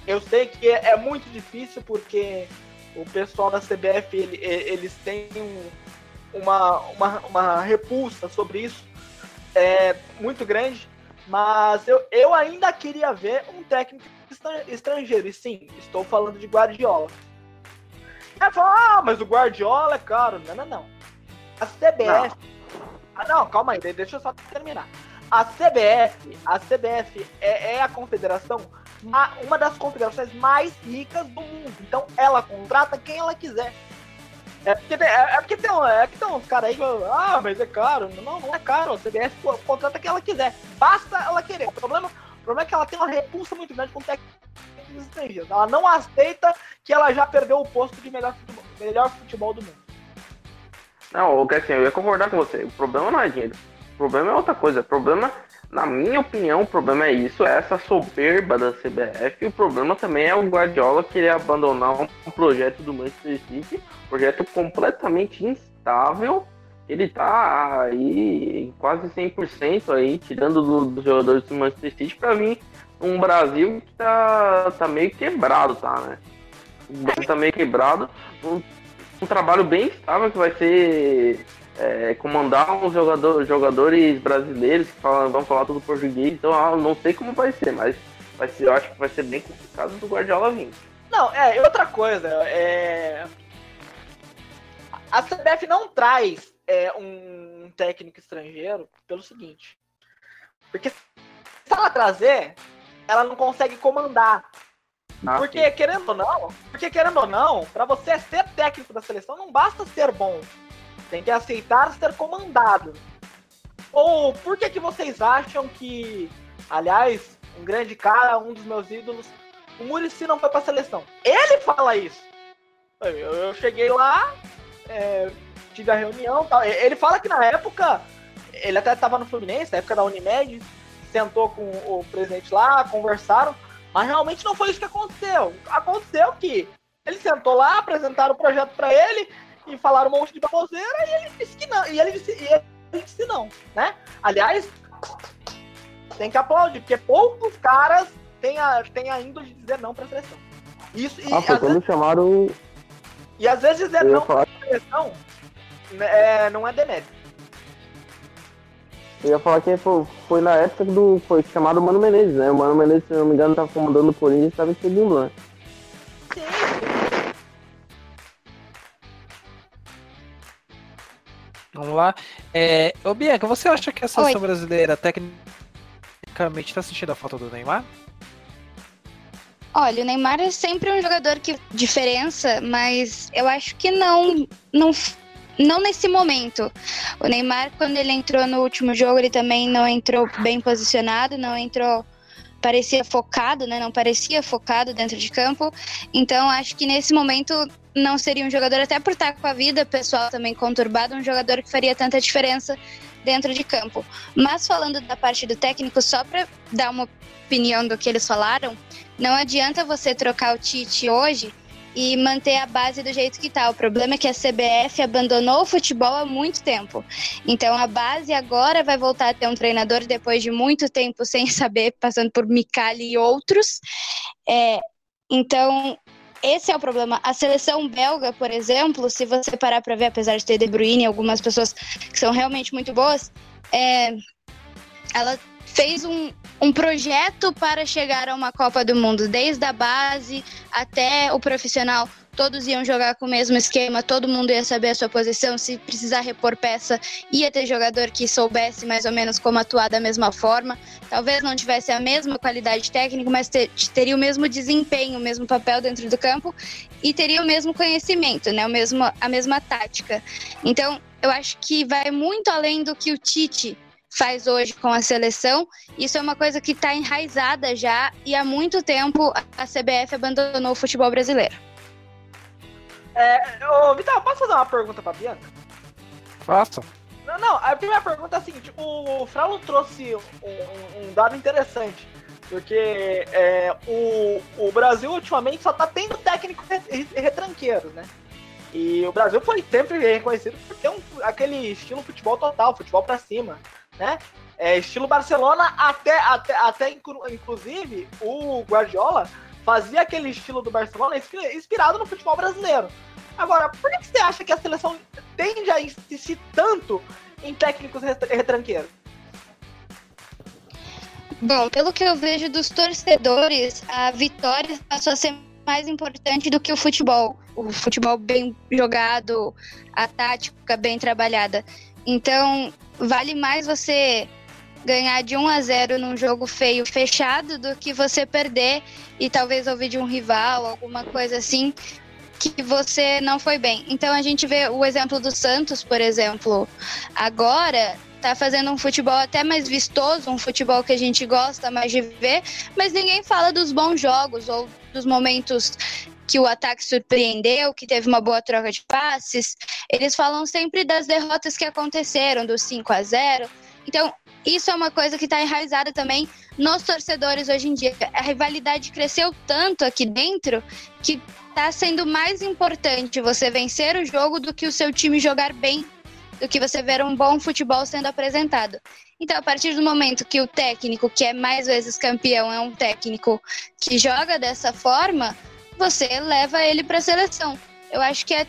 [SPEAKER 4] eu sei que é, é muito difícil, porque o pessoal da CBF ele, eles têm uma, uma, uma repulsa sobre isso é, muito grande. Mas eu, eu ainda queria ver um técnico estrangeiro. E sim, estou falando de Guardiola. Aí fala, ah, mas o Guardiola é caro. Não, não, não. A CBF. Não. Ah, não, calma aí, deixa eu só terminar. A CBF, a CBF é, é a confederação, uma das confederações mais ricas do mundo. Então ela contrata quem ela quiser. É porque, tem, é, é porque tem, é que tem uns caras aí que ah, mas é caro. Não, não é caro. A CBF contrata quem ela quiser. Basta ela querer. O problema, problema é que ela tem uma repulsa muito grande com técnicos estrangeiros. Ela não aceita que ela já perdeu o posto de melhor futebol, melhor futebol do mundo.
[SPEAKER 6] Não, assim, eu ia concordar com você. O problema não é dinheiro. O problema é outra coisa. O problema, na minha opinião, o problema é isso, é essa soberba da CBF. E o problema também é o Guardiola querer abandonar um projeto do Manchester City projeto completamente instável. Ele tá aí em quase 100% aí, tirando dos do jogadores do Manchester City para mim um Brasil que tá, tá meio quebrado, tá, né? O Brasil tá meio quebrado. Um, um trabalho bem estável que vai ser é, comandar uns jogador, jogadores brasileiros que falam, vão falar tudo português. Então, eu não sei como vai ser, mas vai ser, eu acho que vai ser bem complicado do Guardiola vir.
[SPEAKER 4] Não, é, outra coisa, é, a CBF não traz é, um técnico estrangeiro pelo seguinte. Porque se ela trazer, ela não consegue comandar. Ah, porque, sim. querendo ou não, porque querendo ou não, para você ser técnico da seleção, não basta ser bom. Tem que aceitar ser comandado. Ou por que, que vocês acham que, aliás, um grande cara, um dos meus ídolos, o Murici não foi pra seleção? Ele fala isso. Eu, eu cheguei lá, é, tive a reunião tal. Ele fala que na época, ele até estava no Fluminense, na época da Unimed, sentou com o presidente lá, conversaram, mas realmente não foi isso que aconteceu. Aconteceu que ele sentou lá, apresentaram o projeto para ele e falaram um monte de baboseira e ele disse que não. E ele disse, e ele disse não, né? Aliás, tem que aplaudir, porque poucos caras têm a, têm a índole de dizer não pra seleção.
[SPEAKER 6] Isso, e, ah, foi quando vezes... chamaram
[SPEAKER 4] e às vezes dizer não falar... seleção é, não é demérito.
[SPEAKER 6] Eu ia falar que foi, foi, na época do. Foi chamado Mano Menezes, né? O Mano Menezes, se não me engano, tava comandando o Corinthians e estava em segundo, né? Sim.
[SPEAKER 3] Vamos lá. É, ô Bianca, você acha que a seleção Oi. brasileira tecnicamente está sentindo a falta do Neymar?
[SPEAKER 7] Olha, o Neymar é sempre um jogador que diferença, mas eu acho que não, não, não nesse momento. O Neymar, quando ele entrou no último jogo, ele também não entrou bem posicionado, não entrou parecia focado, né? Não parecia focado dentro de campo. Então acho que nesse momento não seria um jogador, até por estar com a vida pessoal também conturbada, um jogador que faria tanta diferença dentro de campo. Mas falando da parte do técnico, só para dar uma opinião do que eles falaram, não adianta você trocar o Tite hoje e manter a base do jeito que está. O problema é que a CBF abandonou o futebol há muito tempo. Então a base agora vai voltar a ter um treinador depois de muito tempo sem saber, passando por Micali e outros. É, então esse é o problema. A seleção belga, por exemplo, se você parar para ver, apesar de ter De Bruyne e algumas pessoas que são realmente muito boas, é, ela fez um, um projeto para chegar a uma Copa do Mundo, desde a base até o profissional. Todos iam jogar com o mesmo esquema, todo mundo ia saber a sua posição. Se precisar repor peça, ia ter jogador que soubesse mais ou menos como atuar da mesma forma. Talvez não tivesse a mesma qualidade técnica, mas ter, teria o mesmo desempenho, o mesmo papel dentro do campo e teria o mesmo conhecimento, né? o mesmo, a mesma tática. Então, eu acho que vai muito além do que o Tite faz hoje com a seleção. Isso é uma coisa que está enraizada já e há muito tempo a CBF abandonou o futebol brasileiro.
[SPEAKER 4] É, ô, Vitor, posso fazer uma pergunta pra Bianca?
[SPEAKER 3] Faça.
[SPEAKER 4] Não, não, a primeira pergunta é a seguinte: o Fraulo trouxe um, um, dado interessante. Porque é, o, o Brasil ultimamente só tá tendo técnico retranqueiro, né? E o Brasil foi sempre reconhecido por ter um, aquele estilo futebol total, futebol para cima né? É, estilo Barcelona, até, até, até inclusive o Guardiola fazia aquele estilo do Barcelona inspirado no futebol brasileiro. Agora, por que você acha que a seleção tende a insistir tanto em técnicos retranqueiros?
[SPEAKER 7] Bom, pelo que eu vejo dos torcedores, a vitória passou a ser mais importante do que o futebol. O futebol bem jogado, a tática bem trabalhada. Então, vale mais você ganhar de 1 a 0 num jogo feio fechado do que você perder e talvez ouvir de um rival, alguma coisa assim, que você não foi bem. Então a gente vê o exemplo do Santos, por exemplo, agora tá fazendo um futebol até mais vistoso, um futebol que a gente gosta mais de ver, mas ninguém fala dos bons jogos ou dos momentos que o ataque surpreendeu, que teve uma boa troca de passes. Eles falam sempre das derrotas que aconteceram, do 5 a 0. Então, isso é uma coisa que está enraizada também nos torcedores hoje em dia. A rivalidade cresceu tanto aqui dentro que está sendo mais importante você vencer o jogo do que o seu time jogar bem, do que você ver um bom futebol sendo apresentado. Então, a partir do momento que o técnico, que é mais vezes campeão, é um técnico que joga dessa forma, você leva ele para a seleção. Eu acho que é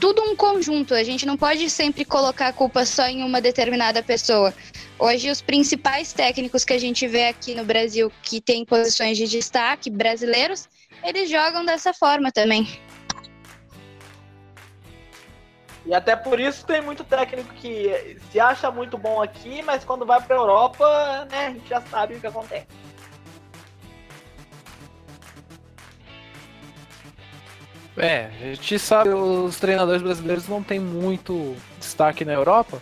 [SPEAKER 7] tudo um conjunto. A gente não pode sempre colocar a culpa só em uma determinada pessoa. Hoje, os principais técnicos que a gente vê aqui no Brasil que têm posições de destaque, brasileiros, eles jogam dessa forma também.
[SPEAKER 4] E até por isso tem muito técnico que se acha muito bom aqui, mas quando vai para a Europa, né, a gente já sabe o que acontece.
[SPEAKER 3] É, a gente sabe os treinadores brasileiros não têm muito destaque na Europa,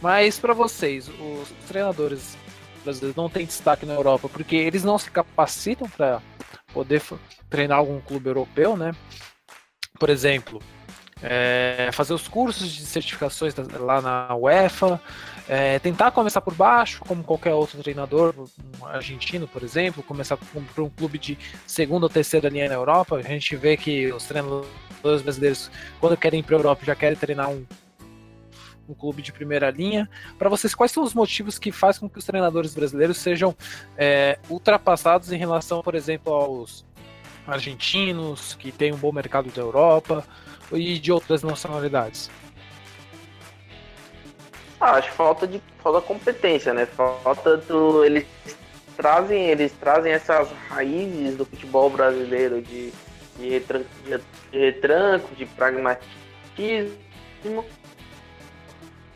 [SPEAKER 3] mas para vocês, os treinadores brasileiros não têm destaque na Europa porque eles não se capacitam para poder treinar algum clube europeu, né? Por exemplo, é, fazer os cursos de certificações lá na UEFA, é, tentar começar por baixo, como qualquer outro treinador, um argentino, por exemplo, começar por um clube de segunda ou terceira linha na Europa. A gente vê que os treinadores brasileiros, quando querem ir para a Europa, já querem treinar um, um clube de primeira linha. Para vocês, quais são os motivos que fazem com que os treinadores brasileiros sejam é, ultrapassados em relação, por exemplo, aos argentinos, que têm um bom mercado da Europa, e de outras nacionalidades?
[SPEAKER 6] Ah, acho falta de falta de competência, né? Falta do eles trazem eles trazem essas raízes do futebol brasileiro de de, retran, de, retranco, de pragmatismo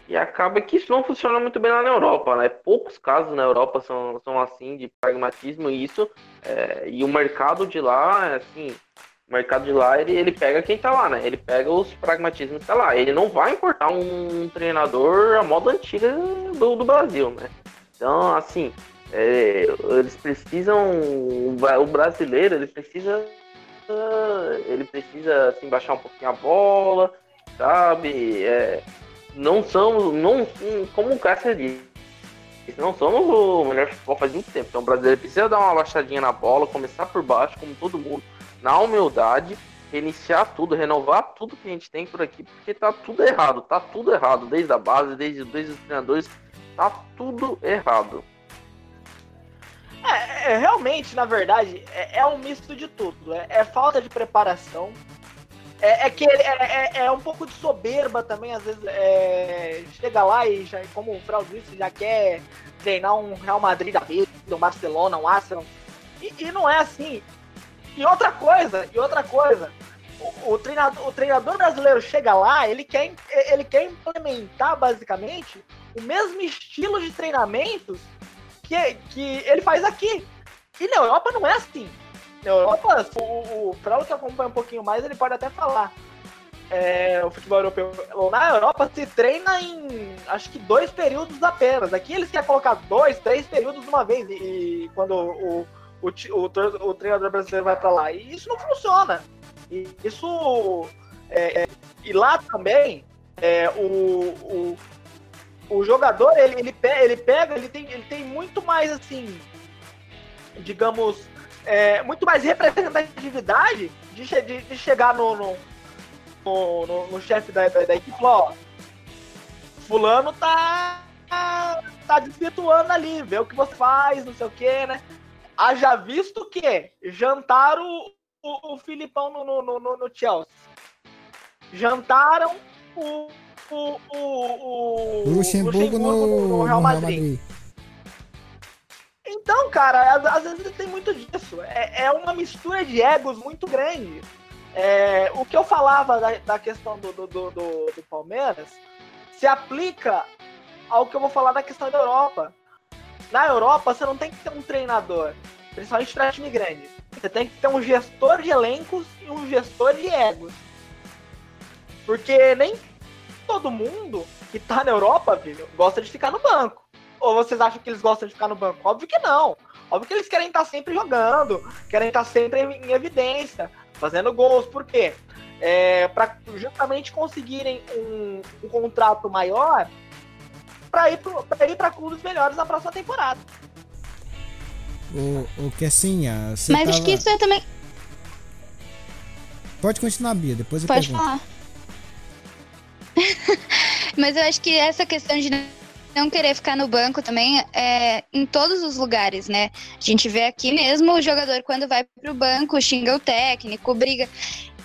[SPEAKER 6] e acaba que isso não funciona muito bem lá na Europa, né? Poucos casos na Europa são, são assim de pragmatismo e isso é, e o mercado de lá, assim, mercado de lá, ele, ele pega quem tá lá, né? Ele pega os pragmatismos que tá lá. Ele não vai importar um treinador à moda antiga do, do Brasil, né? Então, assim, é, eles precisam. O brasileiro, ele precisa ele precisa assim, baixar um pouquinho a bola, sabe? É, não somos, não, como o Cássio disse, não somos o melhor futebol faz muito tempo. Então o brasileiro precisa dar uma baixadinha na bola, começar por baixo, como todo mundo, na humildade, reiniciar tudo, renovar tudo que a gente tem por aqui, porque tá tudo errado, tá tudo errado, desde a base, desde, desde os treinadores, tá tudo errado.
[SPEAKER 4] É, é realmente, na verdade, é, é, um misto de tudo. É, é falta de preparação. É, é que é, é, é, um pouco de soberba também, às vezes chega lá e já, como o Frau disse, já quer treinar um Real Madrid da vida, um Barcelona, um Arsenal. E, e não é assim. E outra coisa, e outra coisa, o, o, treinador, o treinador brasileiro chega lá, ele quer, ele quer implementar basicamente o mesmo estilo de treinamentos que, que ele faz aqui. E na Europa não é assim. Na Europa, o, o Fraulo que acompanha um pouquinho mais, ele pode até falar. É, o futebol europeu. Na Europa se treina em acho que dois períodos apenas. Aqui eles querem colocar dois, três períodos de uma vez. E, e quando o, o, o, o, treinador brasileiro vai para lá. E isso não funciona. E isso. É, é, e lá também, é, o, o, o jogador, ele, ele, pega, ele pega, ele tem, ele tem muito mais, assim, digamos, é, muito mais representatividade de, de, de chegar no, no, no, no, no chefe da, da, da, equipe, ó, fulano tá, tá, desvirtuando ali, vê o que você faz, não sei o que, né? Haja visto que jantaram o, o Filipão no, no, no, no Chelsea. Jantaram o, o, o, o,
[SPEAKER 5] Luxemburgo, Luxemburgo no, no, Real Madrid. Real Madrid.
[SPEAKER 4] Então, cara, às, às, vezes tem muito disso. É, é uma mistura de egos muito grande. É, o que eu falava da, da questão do, do, do, do, Palmeiras se aplica ao que eu vou falar da questão da Europa. Na Europa, você não tem que ter um treinador, principalmente para time grande. Você tem que ter um gestor de elencos e um gestor de egos. Porque nem todo mundo que tá na Europa, filho, gosta de ficar no banco. Ou vocês acham que eles gostam de ficar no banco? Óbvio que não. Óbvio que eles querem estar sempre jogando, querem estar sempre em evidência, fazendo gols. Por quê? É, para justamente conseguirem um, um contrato maior para ir para clubes melhores na próxima temporada.
[SPEAKER 5] O, o que assim,
[SPEAKER 7] Mas tava... acho que isso é também.
[SPEAKER 5] Pode continuar, Bia, depois eu
[SPEAKER 7] Pode pergunto. falar. Mas eu acho que essa questão de não querer ficar no banco também é em todos os lugares, né? A gente vê aqui mesmo o jogador quando vai pro banco xinga o técnico, briga.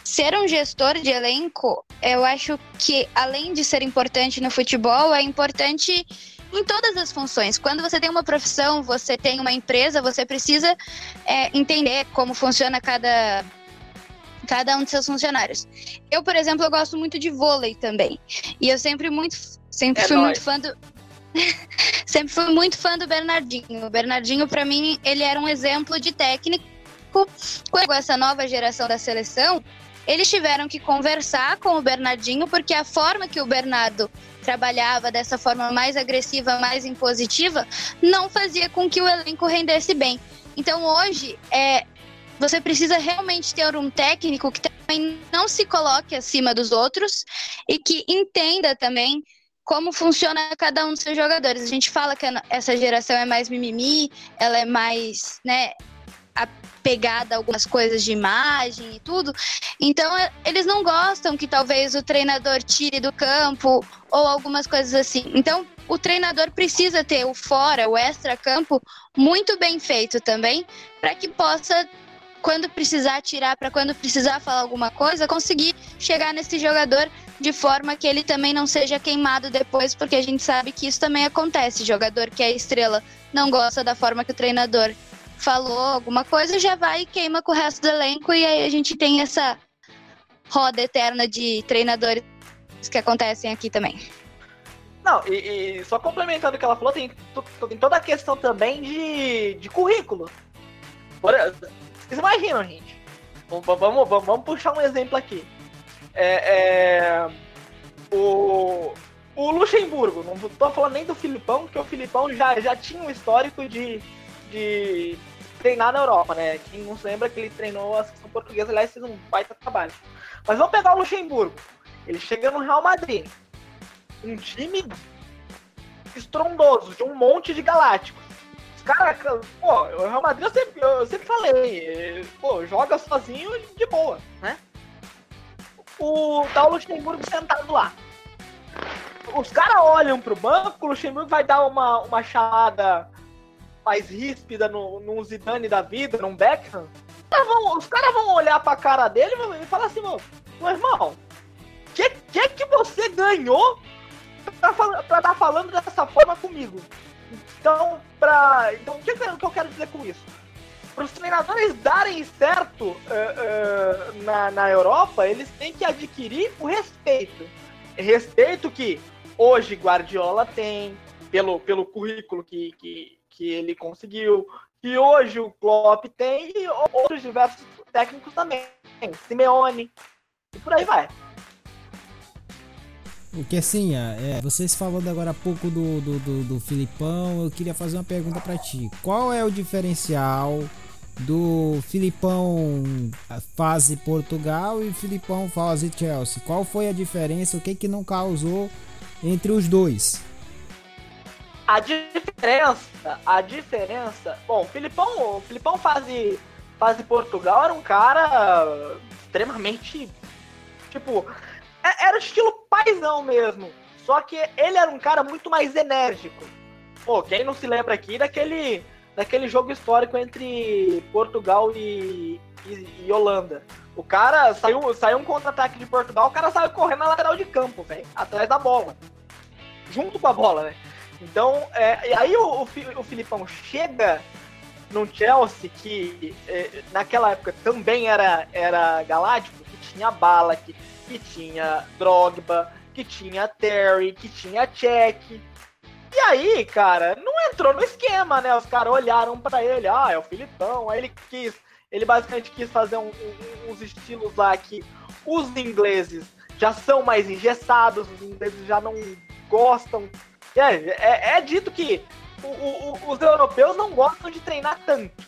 [SPEAKER 7] Ser um gestor de elenco, eu acho que além de ser importante no futebol, é importante em todas as funções. Quando você tem uma profissão, você tem uma empresa, você precisa é, entender como funciona cada cada um de seus funcionários. Eu, por exemplo, eu gosto muito de vôlei também. E eu sempre muito sempre é fui nóis. muito fã do sempre fui muito fã do Bernardinho. O Bernardinho para mim, ele era um exemplo de técnico. Com essa nova geração da seleção, eles tiveram que conversar com o Bernardinho porque a forma que o Bernardo trabalhava dessa forma mais agressiva, mais impositiva, não fazia com que o elenco rendesse bem. Então hoje é, você precisa realmente ter um técnico que também não se coloque acima dos outros e que entenda também como funciona cada um dos seus jogadores. A gente fala que essa geração é mais mimimi, ela é mais, né, apegada a algumas coisas de imagem e tudo. Então, é, eles não gostam que talvez o treinador tire do campo ou algumas coisas assim. Então, o treinador precisa ter o fora, o extra-campo, muito bem feito também, para que possa quando precisar tirar, para quando precisar falar alguma coisa, conseguir chegar nesse jogador de forma que ele também não seja queimado depois, porque a gente sabe que isso também acontece. Jogador que é estrela não gosta da forma que o treinador falou alguma coisa, já vai e queima com o resto do elenco, e aí a gente tem essa roda eterna de treinadores que acontecem aqui também.
[SPEAKER 4] Não, e, e só complementando o que ela falou, tem, tem toda a questão também de, de currículo. Vocês imaginam, gente? Vamos, vamos, vamos puxar um exemplo aqui. É, é, o, o Luxemburgo, não tô falando nem do Filipão, porque o Filipão já, já tinha um histórico de, de treinar na Europa, né? Quem não se lembra que ele treinou a seleção portuguesa, aliás, fez um baita trabalho. Mas vamos pegar o Luxemburgo. Ele chega no Real Madrid. Um time estrondoso, de um monte de galácticos. Os caras, pô, o Real Madrid eu sempre, eu sempre falei, pô, joga sozinho de boa, né? O tal Luxemburgo sentado lá. Os caras olham pro banco, o Luxemburgo vai dar uma, uma chamada mais ríspida num Zidane da vida, num Beckham. Os caras vão, olhar pra cara dele e falar assim, meu, meu irmão, que, que que você ganhou pra estar tá falando dessa forma comigo? Então, pra, então o que, que eu quero dizer com isso? Para os treinadores darem certo uh, uh, na, na Europa, eles têm que adquirir o respeito. Respeito que hoje Guardiola tem, pelo, pelo currículo que, que, que ele conseguiu, que hoje o Klopp tem e outros diversos técnicos também. Simeone, e por aí vai.
[SPEAKER 5] O que assim, é, vocês falando agora há pouco do, do, do, do Filipão, eu queria fazer uma pergunta para ti. Qual é o diferencial do Filipão fase Portugal e Filipão fase Chelsea? Qual foi a diferença? O que que não causou entre os dois?
[SPEAKER 4] A diferença, a diferença. Bom, o Filipão, o Filipão fase, fase Portugal era um cara extremamente. Tipo, é, era estilo paisão mesmo. Só que ele era um cara muito mais enérgico. Pô, quem não se lembra aqui daquele, daquele jogo histórico entre Portugal e, e, e Holanda? O cara saiu, saiu um contra-ataque de Portugal, o cara saiu correndo na lateral de campo, velho, atrás da bola. Junto com a bola, né? Então, é, aí o, o, Filipão chega num Chelsea que é, naquela época também era, era galáctico, que tinha bala, que, tinha Drogba, que tinha Terry, que tinha Check. E aí, cara, não entrou no esquema, né? Os caras olharam para ele, ah, é o Filipão. Aí ele quis, ele basicamente quis fazer um, um, uns estilos lá que os ingleses já são mais engessados, os ingleses já não gostam é, é, é dito que o, o, os europeus não gostam de treinar tanto.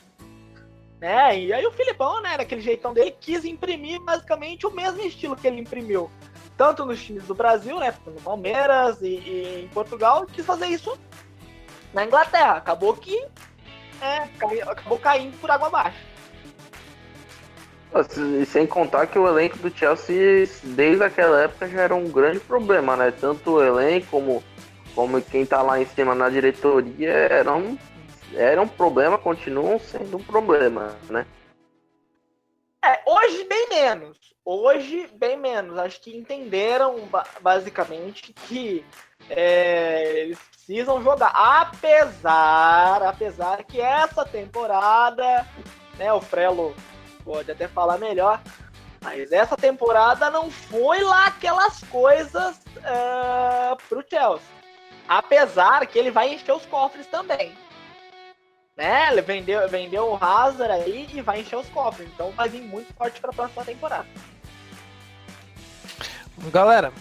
[SPEAKER 4] Né? E aí o Filipão, né, daquele jeitão dele, quis imprimir basicamente o mesmo estilo que ele imprimiu. Tanto nos times do Brasil, né? No Palmeiras e, e em Portugal, quis fazer isso na Inglaterra. Acabou que é, acabou caindo por água abaixo.
[SPEAKER 6] E sem contar que o elenco do Chelsea, desde aquela época, já era um grande problema, né? Tanto o elenco como como quem tá lá em cima na diretoria era um, era um problema, continuam sendo um problema, né?
[SPEAKER 4] É, hoje bem menos. Hoje bem menos. Acho que entenderam basicamente que é, eles precisam jogar. Apesar, apesar que essa temporada, né, o Frelo pode até falar melhor, mas essa temporada não foi lá aquelas coisas uh, pro Chelsea. Apesar que ele vai encher os cofres também. Né? Ele vendeu, vendeu o Hazard aí e vai encher os cofres. Então vai vir muito forte para a próxima temporada.
[SPEAKER 3] Galera,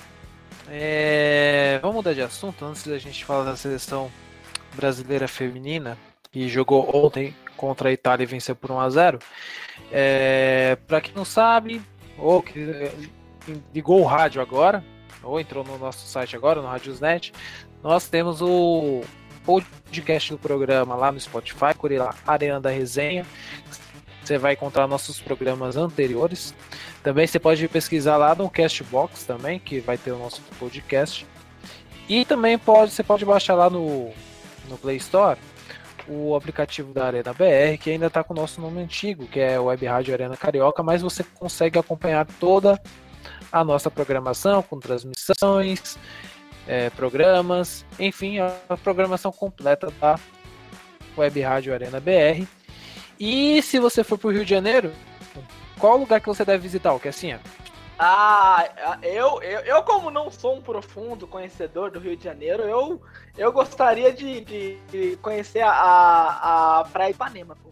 [SPEAKER 3] é... vamos mudar de assunto antes da gente falar da seleção brasileira feminina que jogou ontem contra a Itália e venceu por 1 a 0. É... Para quem não sabe, ou que ligou o rádio agora, ou entrou no nosso site agora, no Radiosnet, nós temos o podcast do programa lá no Spotify, por lá, Arena da Resenha. Você vai encontrar nossos programas anteriores. Também você pode pesquisar lá no Castbox também, que vai ter o nosso podcast. E também pode, você pode baixar lá no, no Play Store o aplicativo da Arena BR, que ainda está com o nosso nome antigo, que é Web Rádio Arena Carioca, mas você consegue acompanhar toda a nossa programação com transmissões, é, programas, enfim, a programação completa da Web Rádio Arena BR. E se você for para o Rio de Janeiro, qual lugar que você deve visitar, o que assim?
[SPEAKER 4] Ah, eu, eu, eu como não sou um profundo conhecedor do Rio de Janeiro, eu, eu gostaria de, de, conhecer a, a Praia de Ipanema, pô.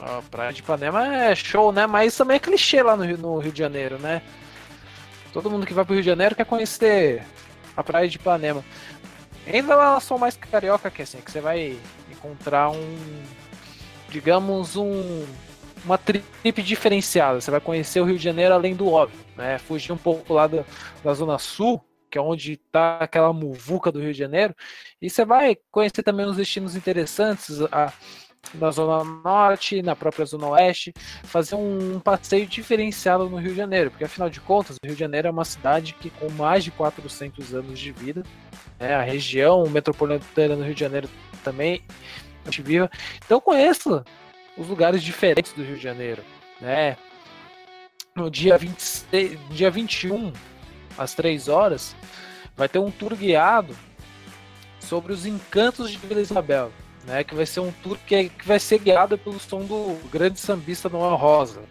[SPEAKER 3] A Praia de Ipanema é show, né? Mas também é clichê lá no Rio, no Rio de Janeiro, né? Todo mundo que vai pro Rio de Janeiro quer conhecer a praia de Ipanema. Ainda lá sou mais carioca que assim, que você vai encontrar um digamos, um, uma trip diferenciada. Você vai conhecer o Rio de Janeiro além do óbvio, né? Fugir um pouco lá da, da Zona Sul, que é onde está aquela muvuca do Rio de Janeiro, e você vai conhecer também uns destinos interessantes. A, na Zona Norte, na própria Zona Oeste, fazer um passeio diferenciado no Rio de Janeiro, porque afinal de contas, o Rio de Janeiro é uma cidade que com mais de 400 anos de vida, né, a região metropolitana do Rio de Janeiro também viva. Então conheça os lugares diferentes do Rio de Janeiro, né? No dia 26, dia 21, às 3 horas, vai ter um tour guiado sobre os encantos de Vila Isabel né? Que vai ser um tour que, é, que vai ser guiado pelo som do grande sambista Noel Rosa.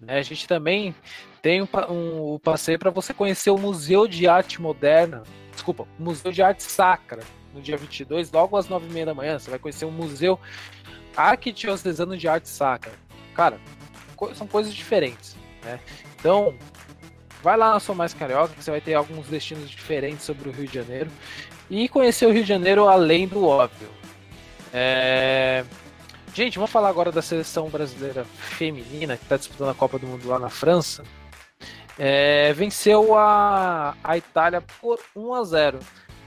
[SPEAKER 3] Né? A gente também tem um, um, um passeio para você conhecer o Museu de Arte Moderna, desculpa, Museu de Arte Sacra, no dia 22, logo às 9h30 da manhã. Você vai conhecer o Museu Arquidiocesano de Arte Sacra. Cara, co são coisas diferentes, né? Então, vai lá na Sou Mais Carioca, você vai ter alguns destinos diferentes sobre o Rio de Janeiro. E conhecer o Rio de Janeiro além do óbvio. É... Gente, vamos falar agora da seleção brasileira feminina que está disputando a Copa do Mundo lá na França. É... Venceu a... a Itália por 1 a 0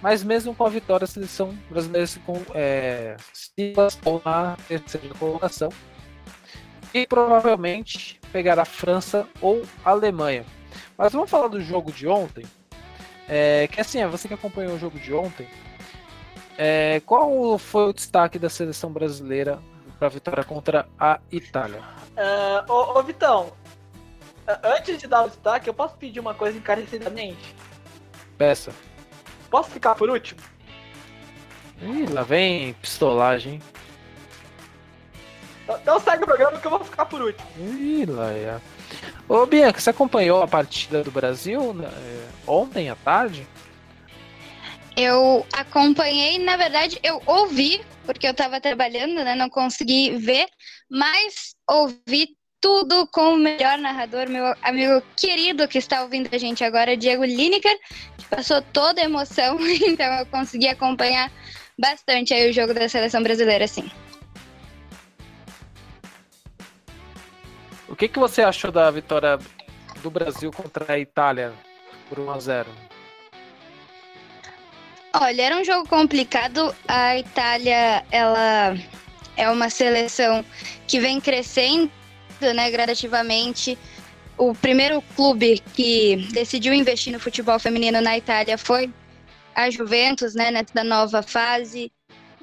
[SPEAKER 3] mas mesmo com a vitória, a seleção brasileira se, é, se na terceira colocação e provavelmente pegará França ou Alemanha. Mas vamos falar do jogo de ontem. É, que assim, é, você que acompanhou o jogo de ontem, é, qual foi o destaque da seleção brasileira para a vitória contra a Itália?
[SPEAKER 4] Uh, ô, ô, Vitão, antes de dar o destaque, eu posso pedir uma coisa encarecidamente?
[SPEAKER 3] Peça.
[SPEAKER 4] Posso ficar por último?
[SPEAKER 3] Ih, lá vem pistolagem.
[SPEAKER 4] Então, então segue o programa que eu vou ficar por último.
[SPEAKER 3] Ih, lá é. Ô Bianca, você acompanhou a partida do Brasil né, ontem à tarde?
[SPEAKER 7] Eu acompanhei, na verdade, eu ouvi, porque eu estava trabalhando, né? Não consegui ver, mas ouvi tudo com o melhor narrador, meu amigo querido que está ouvindo a gente agora, Diego Lineker, que passou toda a emoção, então eu consegui acompanhar bastante aí o jogo da seleção brasileira, sim.
[SPEAKER 3] O que, que você achou da vitória do Brasil contra a Itália por 1 a 0?
[SPEAKER 7] Olha, era um jogo complicado. A Itália, ela é uma seleção que vem crescendo, né, gradativamente. O primeiro clube que decidiu investir no futebol feminino na Itália foi a Juventus, né, nessa nova fase.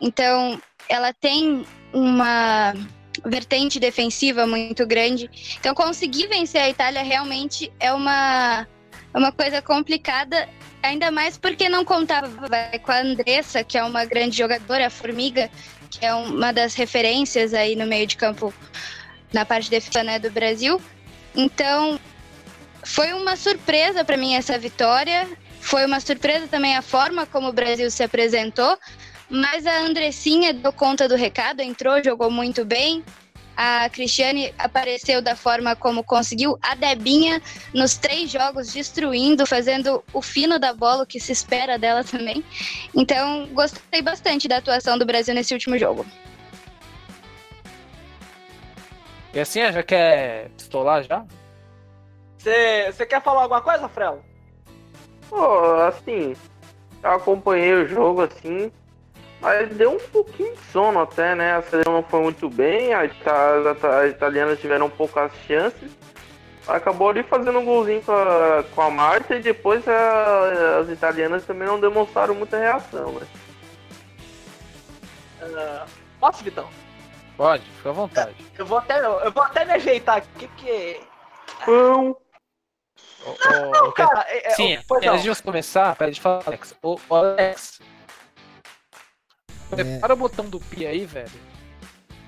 [SPEAKER 7] Então, ela tem uma vertente defensiva muito grande. Então, conseguir vencer a Itália realmente é uma, uma coisa complicada Ainda mais porque não contava com a Andressa, que é uma grande jogadora, a Formiga, que é uma das referências aí no meio de campo na parte defesa né, do Brasil. Então, foi uma surpresa para mim essa vitória. Foi uma surpresa também a forma como o Brasil se apresentou. Mas a Andressinha deu conta do recado, entrou, jogou muito bem. A Cristiane apareceu da forma como conseguiu. A Debinha nos três jogos destruindo, fazendo o fino da bola, o que se espera dela também. Então, gostei bastante da atuação do Brasil nesse último jogo.
[SPEAKER 3] E assim, já quer pistolar já?
[SPEAKER 4] Você quer falar alguma coisa, Frelo?
[SPEAKER 6] Pô, assim, eu acompanhei o jogo assim, mas deu um pouquinho de sono até, né? A seleção não foi muito bem, as, as italianas tiveram poucas chances. Acabou ali fazendo um golzinho com a, com a Marta e depois a, as italianas também não demonstraram muita reação, né?
[SPEAKER 4] Uh, posso, Vitão?
[SPEAKER 3] Pode, fica à vontade.
[SPEAKER 4] Eu vou até, eu vou até me ajeitar aqui, porque.
[SPEAKER 6] Pão!
[SPEAKER 4] Não, não, cara. É,
[SPEAKER 3] é Sim, antes de você começar, peraí, deixa eu falar, Alex. O, Alex, Prepara é. o botão do pi aí, velho.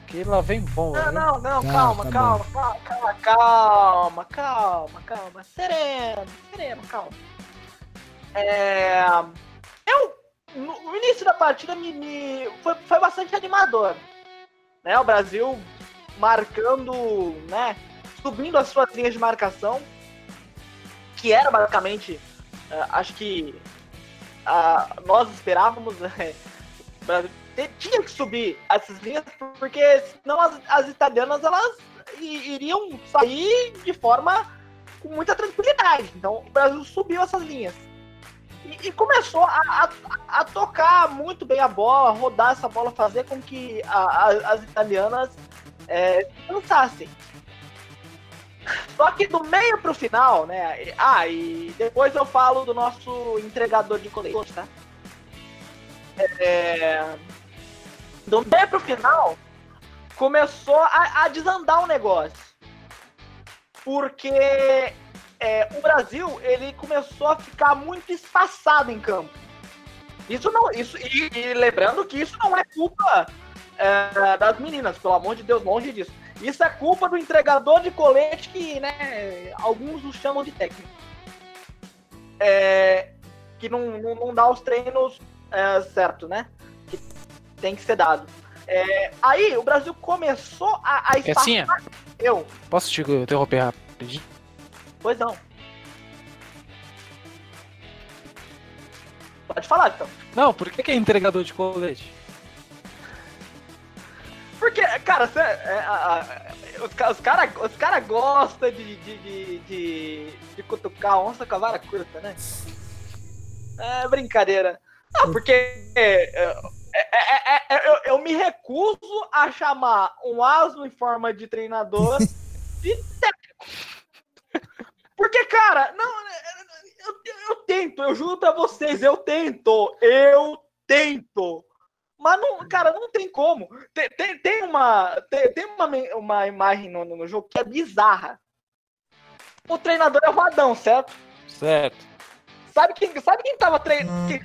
[SPEAKER 3] Que lá vem bom,
[SPEAKER 4] Não, não, não, tá, calma, tá calma, calma, calma, calma, calma, calma, sereno, sereno, calma. É. Eu. No início da partida me, me foi, foi bastante animador. Né? O Brasil marcando, né? Subindo as suas linhas de marcação. Que era basicamente. Uh, acho que uh, nós esperávamos. Brasil tinha que subir essas linhas, porque senão as, as italianas elas iriam sair de forma com muita tranquilidade. Então o Brasil subiu essas linhas. E, e começou a, a- a tocar muito bem a bola, rodar essa bola, fazer com que a- as italianas é, se cansassem. Só que do meio pro final, né? Ah, e depois eu falo do nosso entregador de colete, tá? É, do meio pro final, começou a, a desandar o negócio. Porque é, o Brasil, ele começou a ficar muito espaçado em campo. Isso não, isso, e, e lembrando que isso não é culpa é, das meninas, pelo amor de Deus, longe disso. Isso é culpa do entregador de colete que, né, alguns o chamam de técnico. É, que não, não, não dá os treinos é, certo, né? Que tem que ser dado. É, aí o Brasil começou a, a espaçar-
[SPEAKER 3] Cassinha,
[SPEAKER 4] Eu,
[SPEAKER 3] posso te interromper rapidinho?
[SPEAKER 4] pois não. Pode falar, então.
[SPEAKER 3] Não, por que, que é entregador de colete?
[SPEAKER 4] Porque, cara, cê- é, os, os caras os cara gostam de, de, de, de, de cutucar onça com a vara curta, né? É brincadeira. Não, porque é, é, é, é, é, eu, eu me recuso a chamar um asno em forma de treinador de técnico. Porque, cara, não, eu, eu, tento, eu juro pra vocês, eu tento, eu tento. Mas, não, cara, não tem como. Tem, tem, tem uma, tem, tem uma, uma imagem no, no jogo que é bizarra. O treinador é o Vadão, certo?
[SPEAKER 3] Certo.
[SPEAKER 4] Sabe quem, sabe quem tava treinando? Quem,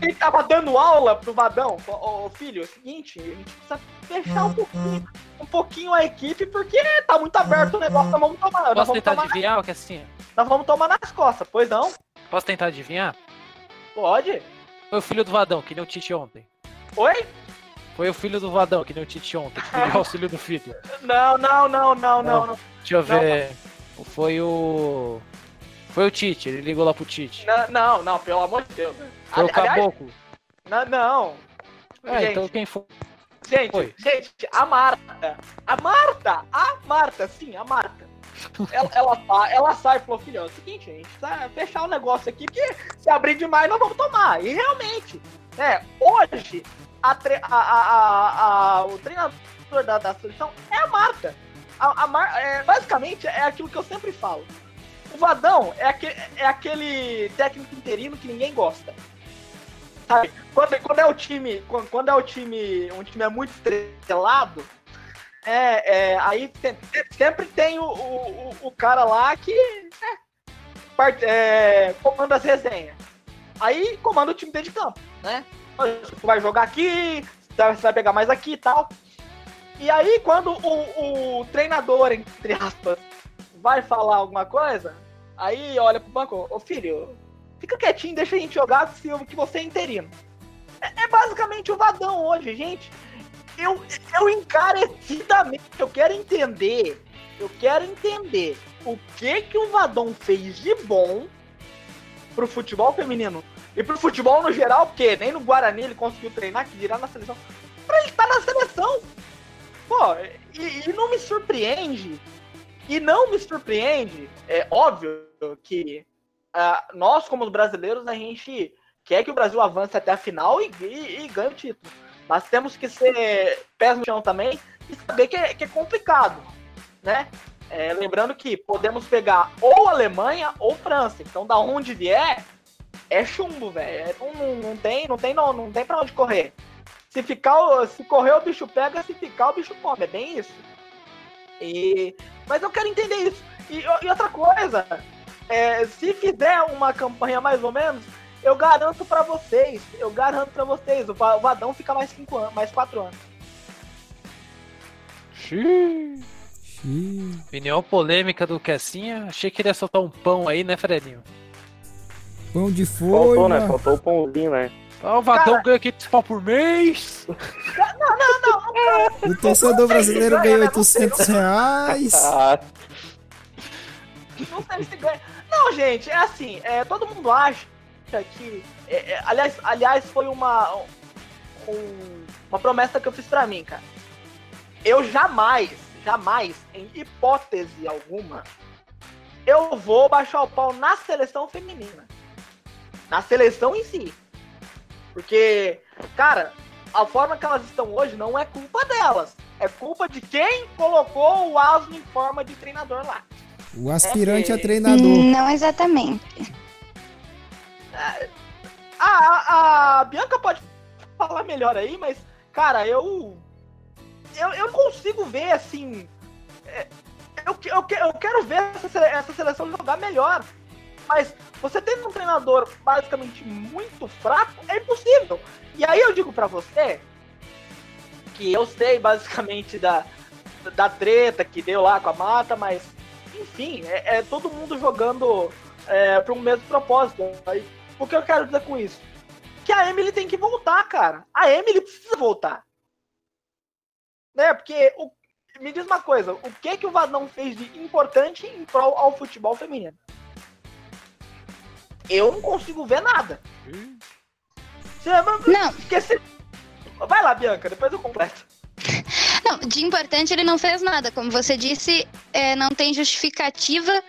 [SPEAKER 4] quem tava dando aula pro Vadão? Ô, filho, é o seguinte, a gente precisa fechar um pouquinho, um pouquinho a equipe, porque tá muito aberto o negócio, nós vamos tomar. Nós
[SPEAKER 3] Posso
[SPEAKER 4] vamos
[SPEAKER 3] tentar
[SPEAKER 4] tomar,
[SPEAKER 3] adivinhar o que assim?
[SPEAKER 4] nós vamos tomar nas costas, pois não?
[SPEAKER 3] Posso tentar adivinhar?
[SPEAKER 4] Pode?
[SPEAKER 3] Foi o filho do Vadão, que nem o Tite ontem.
[SPEAKER 4] Oi?
[SPEAKER 3] Foi o filho do Vadão, que nem o Tite ontem, que pediu auxílio do filho.
[SPEAKER 4] Não, não, não, não, não. não.
[SPEAKER 3] Deixa eu ver. Foi o. Foi o Tite, ele ligou lá pro Tite.
[SPEAKER 4] Não, não, não, pelo amor de Deus.
[SPEAKER 3] Foi o
[SPEAKER 4] aliás,
[SPEAKER 3] Caboclo.
[SPEAKER 4] não, não.
[SPEAKER 3] É,
[SPEAKER 4] gente,
[SPEAKER 3] então quem foi?
[SPEAKER 4] gente,
[SPEAKER 3] foi?
[SPEAKER 4] gente, a Marta. A Marta, a Marta, sim, a Marta. Ela, ela, ela sai e falou, filho, é o seguinte, gente precisa fechar o negócio aqui, porque se abrir demais nós vamos tomar. E realmente, né, hoje, a a- a- o treinador da, da seleção é a Marta. A Mar- é, basicamente, é aquilo que eu sempre falo. O Vadão é aquele, é aquele técnico interino que ninguém gosta. Sabe? Quando, quando é o time. Quando, quando é o time. Um time é muito estrelado. É, é, aí se- sempre tem o, o, o- cara lá que é, part- é, comanda as resenhas. Aí comanda o time dentro de campo, né? Tu vai jogar aqui, você vai pegar mais aqui e tal. E aí, quando o, o treinador, entre aspas, vai falar alguma coisa, aí olha pro banco, ô filho, fica quietinho, deixa a gente jogar se que você é interino. É, é basicamente o Vadão hoje, gente. Eu, eu encarecidamente, eu quero entender, eu quero entender o que que o Vadão fez de bom pro futebol feminino e pro futebol no geral, porque nem no Guarani ele conseguiu treinar, que dirá na seleção, pra ele estar na seleção. Pô, e, e não me surpreende, e não me surpreende, é óbvio que ah, nós, como os brasileiros, a gente quer que o Brasil avance até a final e, e- e ganhe o título. Mas temos que ser pés no chão também e saber que é, que é complicado, né? É, lembrando que podemos pegar ou Alemanha ou França. Então, da onde vier, é chumbo, velho. É, Não, não, não tem, não tem, não, não tem pra onde correr. Se ficar, se correr o bicho pega, se ficar o bicho come. É bem isso. E, mas eu quero entender isso. E, e outra coisa, é, se fizer uma campanha mais ou menos, eu garanto pra vocês, eu garanto pra vocês, o Va- o Vadão fica mais cinco anos, mais quatro anos.
[SPEAKER 3] Xiii.
[SPEAKER 5] Xiii.
[SPEAKER 3] Opinião polêmica do Cassinha. Achei que ele ia soltar um pão aí, né, Fredinho?
[SPEAKER 5] Pão de
[SPEAKER 6] Faltou,
[SPEAKER 5] folha.
[SPEAKER 6] né? Faltou o pãozinho, né?
[SPEAKER 3] Ah, o Vadão
[SPEAKER 4] Cara-
[SPEAKER 3] ganha 500 pau por mês.
[SPEAKER 5] O torcedor brasileiro ganhou
[SPEAKER 4] né?
[SPEAKER 5] 800 reais.
[SPEAKER 4] Não sei se ganha. Não, gente, é assim, é, todo mundo acha que. é, é, aliás, aliás, foi uma, um- uma promessa que eu fiz pra mim, cara. Eu jamais, jamais, em hipótese alguma, eu vou baixar o pau na seleção feminina. Na seleção em si. Porque, cara, a forma que elas estão hoje não é culpa delas. É culpa de quem colocou o Asno em forma de treinador lá.
[SPEAKER 5] O aspirante
[SPEAKER 4] É
[SPEAKER 5] a treinador.
[SPEAKER 7] Não exatamente.
[SPEAKER 4] A, a, a Bianca pode falar melhor aí, mas, cara, eu. Eu, eu não consigo ver assim. é, Eu, que- eu, que- eu quero ver essa, essa seleção jogar melhor. Mas você tendo um treinador basicamente muito fraco, é impossível. E aí eu digo pra você que eu sei basicamente da, da treta que deu lá com a mata, mas enfim, é, é todo mundo jogando é, para um mesmo propósito. Aí, o que eu quero dizer com isso? Que a Emily tem que voltar, cara. A Emily precisa voltar. Né? Porque o- me diz uma coisa, o que que o Vadão fez de importante em prol ao futebol feminino? Eu não consigo ver nada.
[SPEAKER 7] Não,
[SPEAKER 4] se- Vai lá, Bianca, depois eu completo.
[SPEAKER 7] Não, de importante ele não fez nada. Como você disse, é, não tem justificativa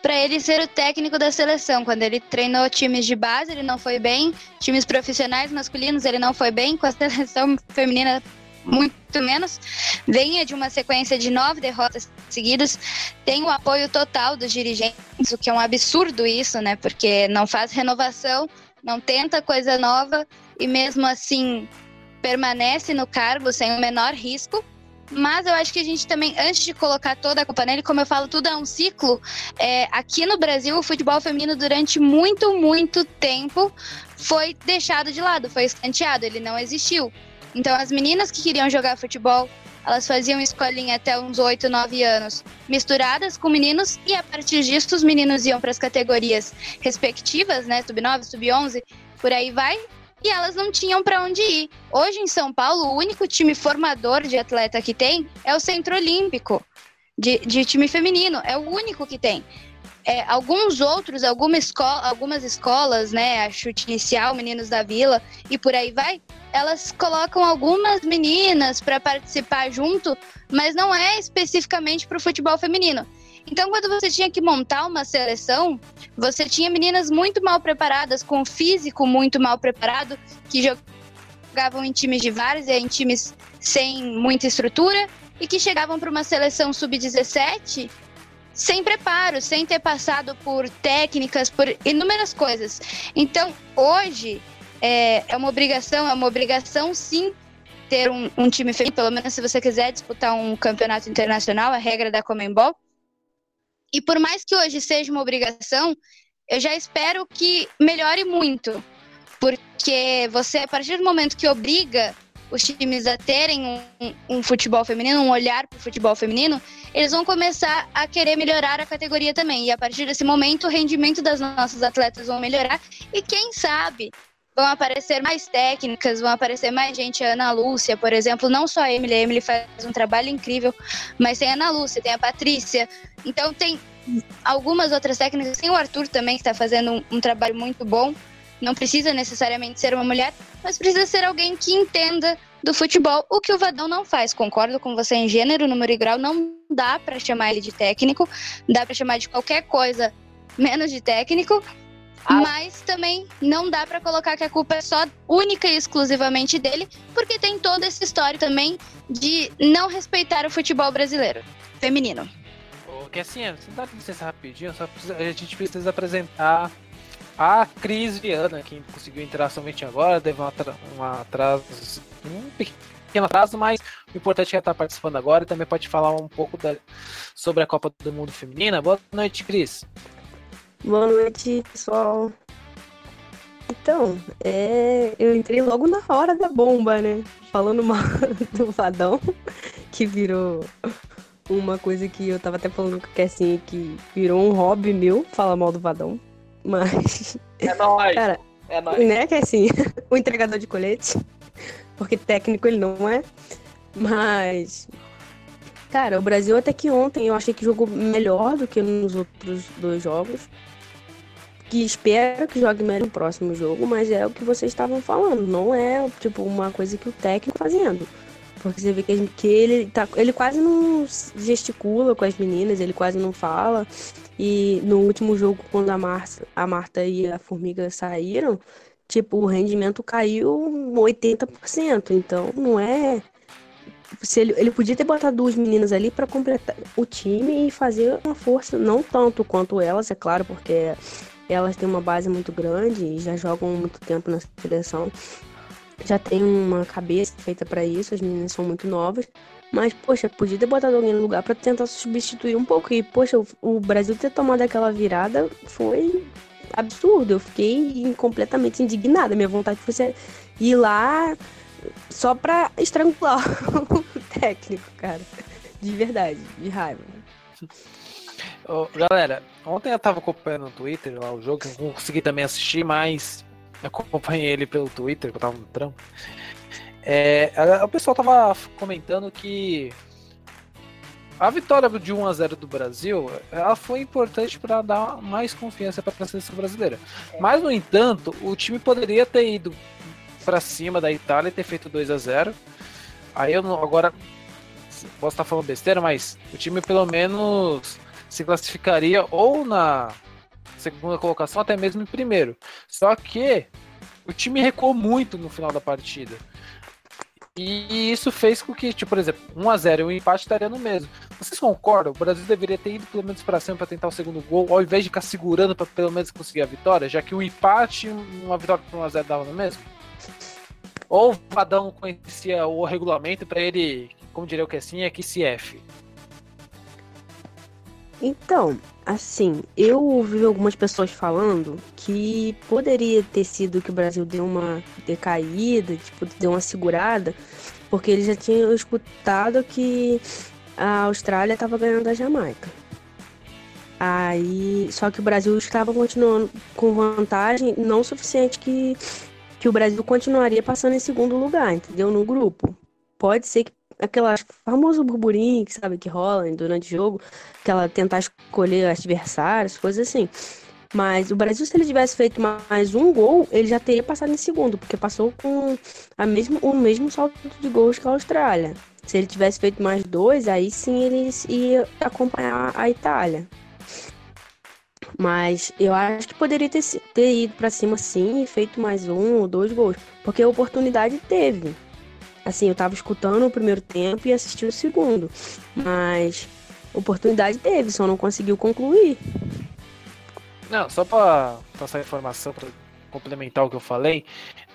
[SPEAKER 7] para ele ser o técnico da seleção. Quando ele treinou times de base, ele não foi bem. Times profissionais masculinos, ele não foi bem. Com a seleção feminina, muito menos. Venha de uma sequência de nove derrotas seguidas. Tem o apoio total dos dirigentes, o que é um absurdo isso, né? Porque não faz renovação, não tenta coisa nova e mesmo assim permanece no cargo sem o menor risco. Mas eu acho que a gente também, antes de colocar toda a culpa nele, como eu falo, tudo é um ciclo. é, aqui no Brasil, o futebol feminino, durante muito, muito tempo, foi deixado de lado, foi escanteado, ele não existiu. Então, as meninas que queriam jogar futebol, elas faziam escolinha até uns 8, 9 anos, misturadas com meninos, e a partir disso, os meninos iam para as categorias respectivas, né? Sub-9, sub-11, por aí vai, e elas não tinham para onde ir. Hoje em São Paulo, o único time formador de atleta que tem é o Centro Olímpico de, de time feminino. É o único que tem. É, alguns outros, alguma escola, algumas escolas, né, a chute inicial, Meninos da Vila e por aí vai, elas colocam algumas meninas para participar junto, mas não é especificamente para o futebol feminino. Então, quando você tinha que montar uma seleção, você tinha meninas muito mal preparadas, com físico muito mal preparado, que jogavam em times de várzea, em times sem muita estrutura, e que chegavam para uma seleção sub-17 sem preparo, sem ter passado por técnicas, por inúmeras coisas. Então, hoje, é, é uma obrigação, é uma obrigação sim ter um, um time feminino, pelo menos se você quiser disputar um campeonato internacional, a regra da Comembol. E por mais que hoje seja uma obrigação, eu já espero que melhore muito. Porque você, a partir do momento que obriga os times a terem um, um futebol feminino, um olhar para o futebol feminino, eles vão começar a querer melhorar a categoria também. E a partir desse momento, o rendimento das nossas atletas vão melhorar. E quem sabe vão aparecer mais técnicas, vão aparecer mais gente. A Ana Lúcia, por exemplo, não só a Emily, a Emily faz um trabalho incrível, mas tem a Ana Lúcia, tem a Patrícia. Então tem algumas outras técnicas, tem o Arthur também, que está fazendo um, um trabalho muito bom. Não precisa necessariamente ser uma mulher, mas precisa ser alguém que entenda do futebol, o que o Vadão não faz. Concordo com você em gênero, número e grau, não dá para chamar ele de técnico, dá para chamar de qualquer coisa menos de técnico,
[SPEAKER 4] Ah.
[SPEAKER 7] mas também não dá para colocar que a culpa é só única e exclusivamente dele, porque tem toda essa história também de não respeitar o futebol brasileiro feminino.
[SPEAKER 3] Que assim, você dá licença rapidinho, só precisa- a gente precisa apresentar a Cris Viana, que conseguiu entrar somente agora, teve um, atra- um atraso, um pequeno atraso, mas o importante é que ela está participando agora e também pode falar um pouco da- sobre a Copa do Mundo Feminina. Boa noite, Cris.
[SPEAKER 8] Boa noite, pessoal. Então, é, eu entrei logo na hora da bomba, né? Falando mal do Vadão, que virou uma coisa que eu tava até falando com o Kessinha, que virou um hobby meu falar mal do Vadão. Mas,
[SPEAKER 4] É nóis.
[SPEAKER 8] Cara,
[SPEAKER 4] é nóis.
[SPEAKER 8] né, Kessinha? O entregador de colete. Porque técnico ele não é. Mas, cara, o Brasil até que ontem eu achei que jogou melhor do que nos outros dois jogos. que espero que jogue melhor no próximo jogo, mas é o que vocês estavam falando, não é tipo uma coisa que o técnico tá fazendo. Porque você vê que, que ele, tá, ele quase não gesticula com as meninas, ele quase não fala. E no último jogo, quando a, Marta, a Marta e a Formiga saíram, tipo, o rendimento caiu 80%. Então, não é. Se ele, ele podia ter botado duas meninas ali para completar o time e fazer uma força, não tanto quanto elas, é claro, porque elas têm uma base muito grande e já jogam muito tempo na seleção. Já tem uma cabeça feita para isso, as meninas são muito novas. Mas, poxa, podia ter botado alguém no lugar para tentar substituir um pouco. E, poxa, o, o Brasil ter tomado aquela virada foi absurdo. Eu fiquei completamente indignada. Minha vontade foi ir lá só pra estrangular o técnico, cara. De verdade, de raiva.
[SPEAKER 3] Galera, ontem eu tava acompanhando no Twitter lá o jogo, não consegui também assistir, mas acompanhei ele pelo Twitter, eu tava no trampo. É, o pessoal tava comentando que a vitória de 1 a 0 do Brasil, ela foi importante para dar mais confiança para a seleção brasileira. Mas no entanto, o time poderia ter ido para cima da Itália e ter feito 2 a 0. Aí eu não, agora posso estar falando besteira, mas o time pelo menos se classificaria ou na segunda colocação, até mesmo em primeiro. Só que o time recuou muito no final da partida. E isso fez com que, tipo, por exemplo, 1x0 e um empate estaria no mesmo. Vocês concordam? O Brasil deveria ter ido pelo menos para cima para tentar o segundo gol, ao invés de ficar segurando para pelo menos conseguir a vitória, já que o empate e uma vitória por 1x0 dava no mesmo? Ou o Vadão conhecia o regulamento para ele, como diria o que assim, é que se F?
[SPEAKER 8] Então, assim, eu ouvi algumas pessoas falando que poderia ter sido que o Brasil deu uma decaída, tipo, deu uma segurada, porque eles já tinham escutado que a Austrália estava ganhando da Jamaica. Aí, só que o Brasil estava continuando com vantagem não suficiente que, que o Brasil continuaria passando em segundo lugar, entendeu? No grupo. Pode ser que aquela famoso burburinho que sabe que rola durante o jogo, que ela tentar escolher adversários, coisas assim. Mas o Brasil, se ele tivesse feito mais um gol, ele já teria passado em segundo, porque passou com a mesmo, o mesmo salto de gols que a Austrália. Se ele tivesse feito mais dois, aí sim ele ia acompanhar a Itália. Mas eu acho que poderia ter, ter ido para cima sim e feito mais um ou dois gols, porque a oportunidade teve. Assim, eu tava escutando o primeiro tempo e assisti o segundo. Mas oportunidade teve, só não conseguiu concluir.
[SPEAKER 3] Não, só para passar informação para complementar o que eu falei,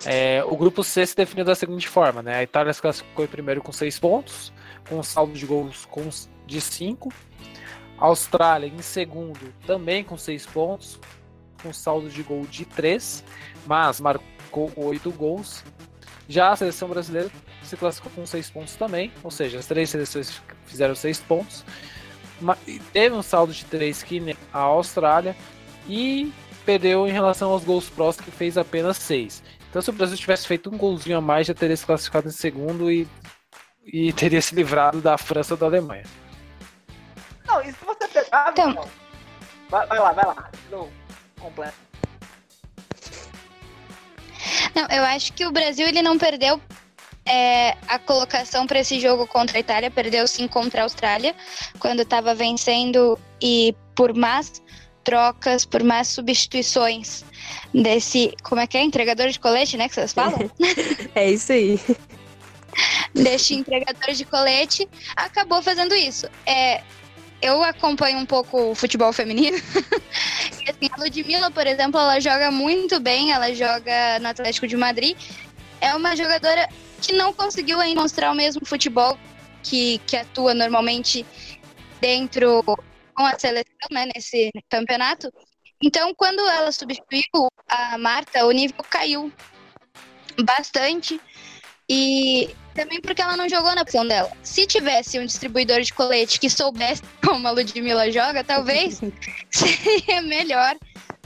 [SPEAKER 3] é, o grupo C se definiu da seguinte forma, né? A Itália se classificou em primeiro com seis pontos, com um saldo de gols de 5. A Austrália em segundo também com seis pontos, com saldo de gol de 3, mas marcou oito gols. Já a seleção brasileira se classificou com seis pontos também, ou seja, as três seleções fizeram seis pontos. Teve um saldo de três que a Austrália e perdeu em relação aos gols prós que fez apenas seis. Então, se o Brasil tivesse feito um golzinho a mais, já teria se classificado em segundo e, e teria se livrado da França ou da Alemanha.
[SPEAKER 4] Não, e se você pegar. Então... Vai, vai lá, vai lá. Não, completo.
[SPEAKER 7] Não, eu acho que o Brasil ele não perdeu é, a colocação para esse jogo contra a Itália, perdeu sim contra a Austrália, quando estava vencendo e por más trocas, por más substituições desse, como é que é, entregador de colete, né, que vocês falam?
[SPEAKER 8] é isso aí.
[SPEAKER 7] Deste entregador de colete, acabou fazendo isso. É, eu acompanho um pouco o futebol feminino. e assim, a Ludmilla, por exemplo, ela joga muito bem, ela joga no Atlético de Madrid. É uma jogadora que não conseguiu ainda mostrar o mesmo futebol que, que atua normalmente dentro com a seleção, né, nesse campeonato. Então, quando ela substituiu a Marta, o nível caiu bastante. E também porque ela não jogou na opção dela. Se tivesse um distribuidor de colete que soubesse como a Ludmilla joga, talvez seria melhor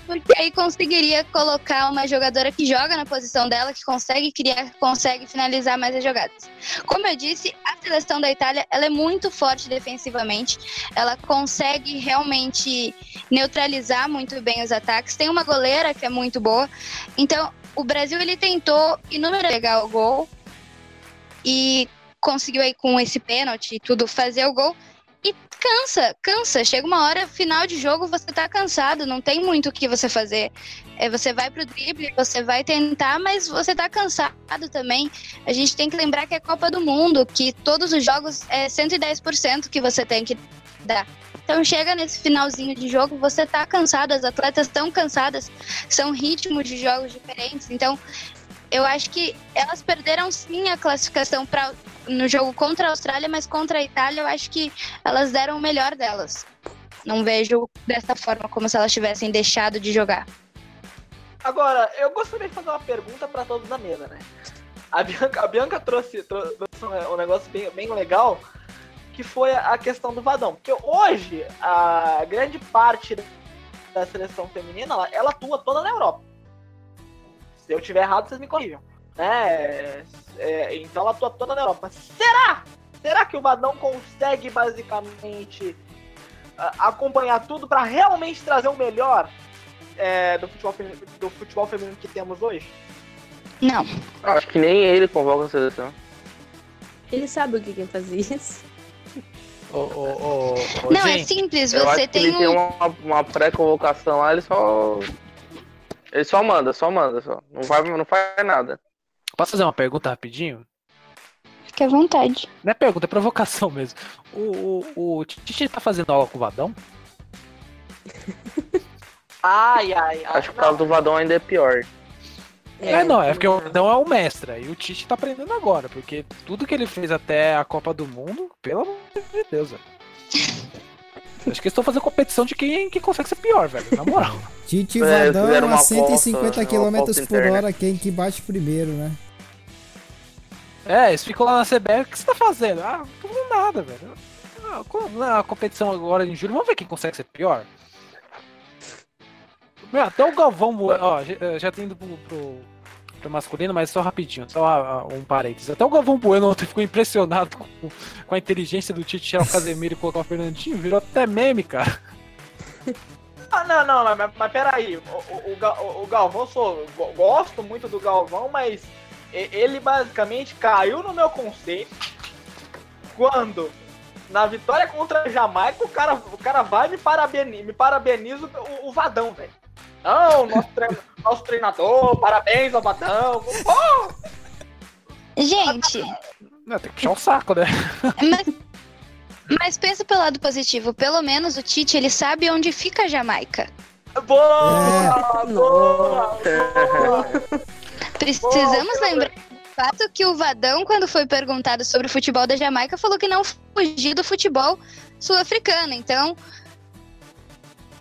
[SPEAKER 7] porque aí conseguiria colocar uma jogadora que joga na posição dela, que consegue criar, consegue finalizar mais as jogadas. Como eu disse, a seleção da Itália ela é muito forte defensivamente, ela consegue realmente neutralizar muito bem os ataques. Tem uma goleira que é muito boa, então o Brasil ele tentou inúmeras pegar o gol e conseguiu aí com esse pênalti e tudo fazer o gol. Cansa, cansa. Chega uma hora, final de jogo, você tá cansado, não tem muito o que você fazer. É, você vai pro drible, você vai tentar, mas você tá cansado também. A gente tem que lembrar que é Copa do Mundo, que todos os jogos é 110% que você tem que dar. Então chega nesse finalzinho de jogo, você tá cansado, as atletas estão cansadas, são ritmos de jogos diferentes. Então, eu acho que elas perderam sim a classificação para no jogo contra a Austrália, mas contra a Itália eu acho que elas deram o melhor delas. Não vejo dessa forma como se elas tivessem deixado de jogar.
[SPEAKER 4] Agora, eu gostaria de fazer uma pergunta para todos da mesa, né? A Bianca, a Bianca trouxe, trouxe um negócio bem, bem legal, que foi a questão do Vadão. Porque hoje, a grande parte da seleção feminina, ela, ela atua toda na Europa. Se eu tiver errado, vocês me corrijam. É, é, então ela atua toda na Europa. Será? Será que o Vadão consegue basicamente acompanhar tudo para realmente trazer o melhor é, do, futebol feminino, do futebol feminino que temos hoje?
[SPEAKER 7] Não.
[SPEAKER 6] Acho que nem ele convoca a seleção.
[SPEAKER 8] Ele sabe o que quer fazer isso.
[SPEAKER 3] Ô, ô, ô,
[SPEAKER 7] Não, é
[SPEAKER 3] gente,
[SPEAKER 7] simples,
[SPEAKER 6] Eu
[SPEAKER 7] você tem
[SPEAKER 6] ele tem
[SPEAKER 7] um.
[SPEAKER 6] uma, uma pré-convocação lá, ele só. Ele só manda, só manda, só. Não, vai, não faz nada.
[SPEAKER 3] Posso fazer uma pergunta rapidinho?
[SPEAKER 7] Fique à vontade.
[SPEAKER 3] Não é pergunta, é provocação mesmo. O, o, o Tite tá fazendo aula com o Vadão?
[SPEAKER 4] Ai, ai, ai.
[SPEAKER 6] Acho que o caso do Vadão ainda é pior.
[SPEAKER 3] É, não, é porque o Vadão é o mestre. E o Tite tá aprendendo agora, porque tudo que ele fez até a Copa do Mundo, pelo amor de Deus, velho. Acho que eles estão fazendo competição de quem, quem consegue ser pior, velho. Na moral.
[SPEAKER 5] Tite
[SPEAKER 6] É,
[SPEAKER 5] Vadão a
[SPEAKER 6] uma
[SPEAKER 5] 150
[SPEAKER 6] aposta,
[SPEAKER 5] km por hora, quem que bate primeiro, né?
[SPEAKER 3] É, eles ficam lá na CBF, o que você tá fazendo? Ah, não tô nada, velho. Ah, na competição agora em julho, vamos ver quem consegue ser pior? Meu, até o Galvão, ó, já, já tem indo pro, pro, pro masculino, mas só rapidinho, só ah, um parênteses. Até o Galvão Bueno ontem ficou impressionado com, com a inteligência do Tite tirar o Casemiro e colocar o Fernandinho, virou até meme, cara.
[SPEAKER 4] Ah, não, não, mas, mas peraí. O, o, o, o- Galvão, sou, go- gosto muito do Galvão, mas ele basicamente caiu no meu conceito quando, na vitória contra a Jamaica, o cara, o cara vai e me, parabeni, me parabeniza o, o Vadão, velho. Não, nosso, treino- nosso treinador, parabéns ao Vadão. Pô,
[SPEAKER 7] Gente,
[SPEAKER 3] Não, tem que puxar o saco, né?
[SPEAKER 7] mas, mas pensa pelo lado positivo. Pelo menos o Tite, ele sabe onde fica a Jamaica.
[SPEAKER 4] boa, boa, boa.
[SPEAKER 7] Precisamos
[SPEAKER 4] Boa,
[SPEAKER 7] lembrar do fato que o Vadão, quando foi perguntado sobre o futebol da Jamaica, falou que não fugia do futebol sul-africano. Então,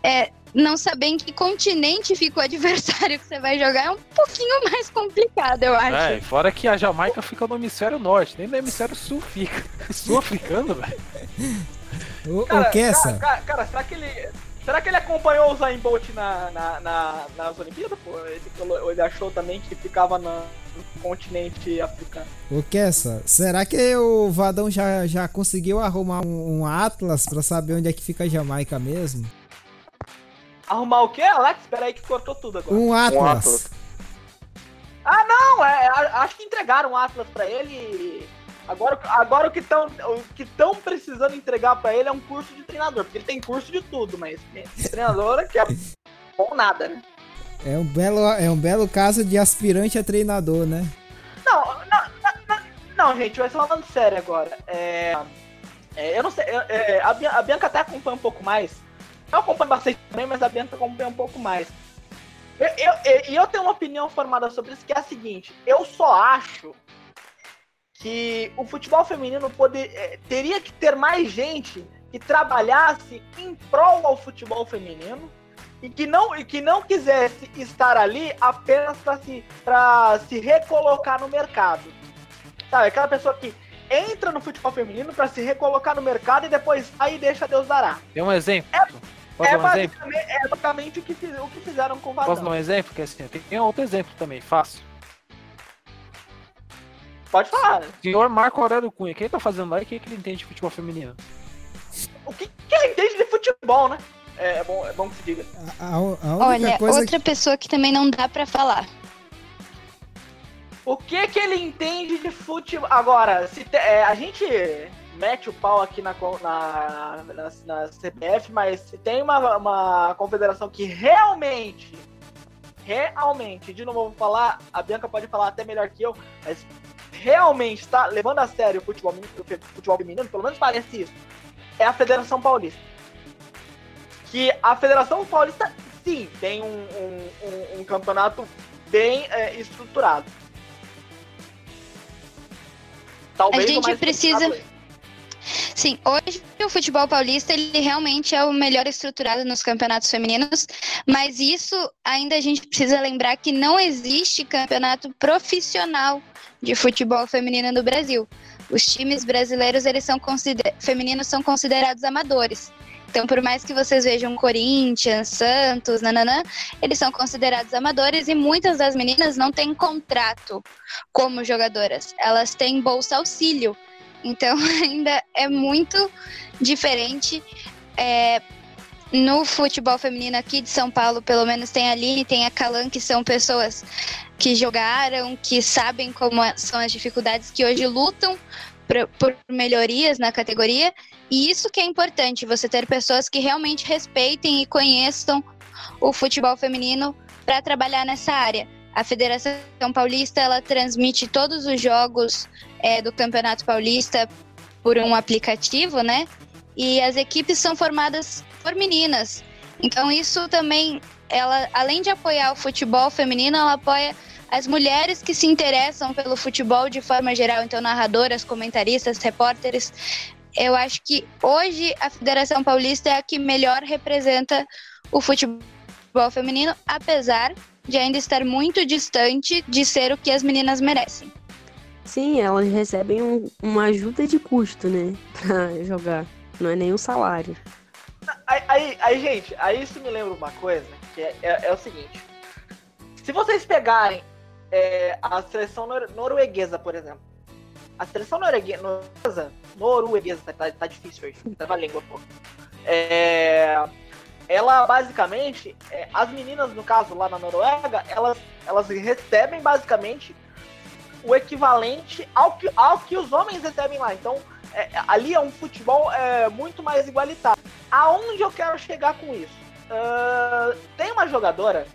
[SPEAKER 7] é, não saber em que continente fica o adversário que você vai jogar é um pouquinho mais complicado, eu acho.
[SPEAKER 3] É, fora que a Jamaica fica no hemisfério norte, nem no hemisfério sul fica. Sul-africano, velho.
[SPEAKER 5] Ô,
[SPEAKER 4] Cara,
[SPEAKER 5] ô Kessa,
[SPEAKER 4] cara, cara, cara, será que ele. Será que ele acompanhou o Zayn Bolt na, na, na- nas Olimpíadas? Pô? Ele, falou- ele achou também que ficava na- no continente africano.
[SPEAKER 5] ô Kessa, será que o Vadão já, já conseguiu arrumar um, um Atlas pra saber onde é que fica a Jamaica mesmo?
[SPEAKER 4] Arrumar o quê, Alex? Espera aí que cortou tudo agora.
[SPEAKER 5] Um Atlas.
[SPEAKER 6] Atlas.
[SPEAKER 4] Não, é, acho que entregaram o Atlas pra ele. E Agora, agora o que estão que estão precisando entregar pra ele é um curso de treinador, porque ele tem curso de tudo, mas treinador é que é bom nada, né?
[SPEAKER 5] É um belo, é um belo caso de aspirante a treinador, né?
[SPEAKER 4] Não, não, não, não, gente, mas falando sério agora. É, é, eu não sei, é, a, Bia- a Bianca até acompanha um pouco mais. Eu acompanho bastante também, mas a Bianca acompanha um pouco mais. Eu, eu, eu- e eu tenho uma opinião formada sobre isso, que é a seguinte: eu só acho que o futebol feminino poder, é, teria que ter mais gente que trabalhasse em prol ao futebol feminino e que não, e que não quisesse estar ali apenas para se, pra se recolocar no mercado. Sabe, aquela pessoa que entra no futebol feminino para se recolocar no mercado e depois aí deixa Deus dará.
[SPEAKER 3] Tem um exemplo.
[SPEAKER 4] É
[SPEAKER 3] dar um exemplo?
[SPEAKER 4] basicamente, é basicamente o, que o que fizeram com o
[SPEAKER 3] Posso dar
[SPEAKER 4] Vadão.
[SPEAKER 3] um exemplo? Porque assim, tem, tem outro exemplo também, fácil.
[SPEAKER 4] Pode falar.
[SPEAKER 3] Senhor Marco Aurélio Cunha, quem tá fazendo lá e quem que ele entende de futebol feminino?
[SPEAKER 4] O que, que ele entende de futebol, né? É, é bom, é bom que se diga.
[SPEAKER 5] A, a- a única
[SPEAKER 7] Olha,
[SPEAKER 5] coisa
[SPEAKER 7] outra pessoa que também não dá pra falar.
[SPEAKER 4] O que que ele entende de futebol? Agora, se te- é, a gente mete o pau aqui na, na, na, na CBF, mas se tem uma, uma confederação que realmente, realmente, de novo eu vou falar, a Bianca pode falar até melhor que eu, mas realmente está levando a sério o futebol, o futebol feminino, pelo menos parece isso, é a Federação Paulista. Que a Federação Paulista, sim, tem um, um, um- campeonato bem é, estruturado. Talvez
[SPEAKER 7] A gente precisa- Sim, hoje o futebol paulista ele realmente é o melhor estruturado nos campeonatos femininos, mas isso ainda a gente precisa lembrar que não existe campeonato profissional de futebol feminino no Brasil. Os times brasileiros eles são consider... femininos são considerados amadores. Então, por mais que vocês vejam Corinthians, Santos, nananã, eles são considerados amadores e muitas das meninas não têm contrato como jogadoras. Elas têm bolsa auxílio. Então ainda é muito diferente. É, no futebol feminino aqui de São Paulo, pelo menos tem a Aline, tem a Calan, que são pessoas que jogaram, que sabem como é- são as dificuldades, que hoje lutam por, melhorias na categoria. E isso que é importante, você ter pessoas que realmente respeitem e conheçam o futebol feminino para trabalhar nessa área. A Federação Paulista ela transmite todos os jogos é, do Campeonato Paulista por um aplicativo, né? E as equipes são formadas por meninas. Então isso também, ela, além de apoiar o futebol feminino, ela apoia as mulheres que se interessam pelo futebol de forma geral. Então narradoras, comentaristas, repórteres. Eu acho que hoje a Federação Paulista é a que melhor representa o futebol feminino, apesar de ainda estar muito distante de ser o que as meninas merecem.
[SPEAKER 8] Sim, elas recebem um- uma ajuda de custo, né? Pra jogar. Não é nenhum salário.
[SPEAKER 4] Aí, aí, aí, gente, aí isso me lembra uma coisa, que é, é- é o seguinte. Se vocês pegarem é, a seleção nor- norueguesa, por exemplo. A seleção noruegue- norueguesa, norueguesa, tá, tá, difícil hoje, tá língua, pô. É, ela basicamente, é, as meninas, no caso, lá na Noruega, elas, elas recebem basicamente o equivalente ao que, ao que os homens recebem lá. Então, é, ali é um futebol é, muito mais igualitário. Aonde eu quero chegar com isso? Ah, tem uma jogadora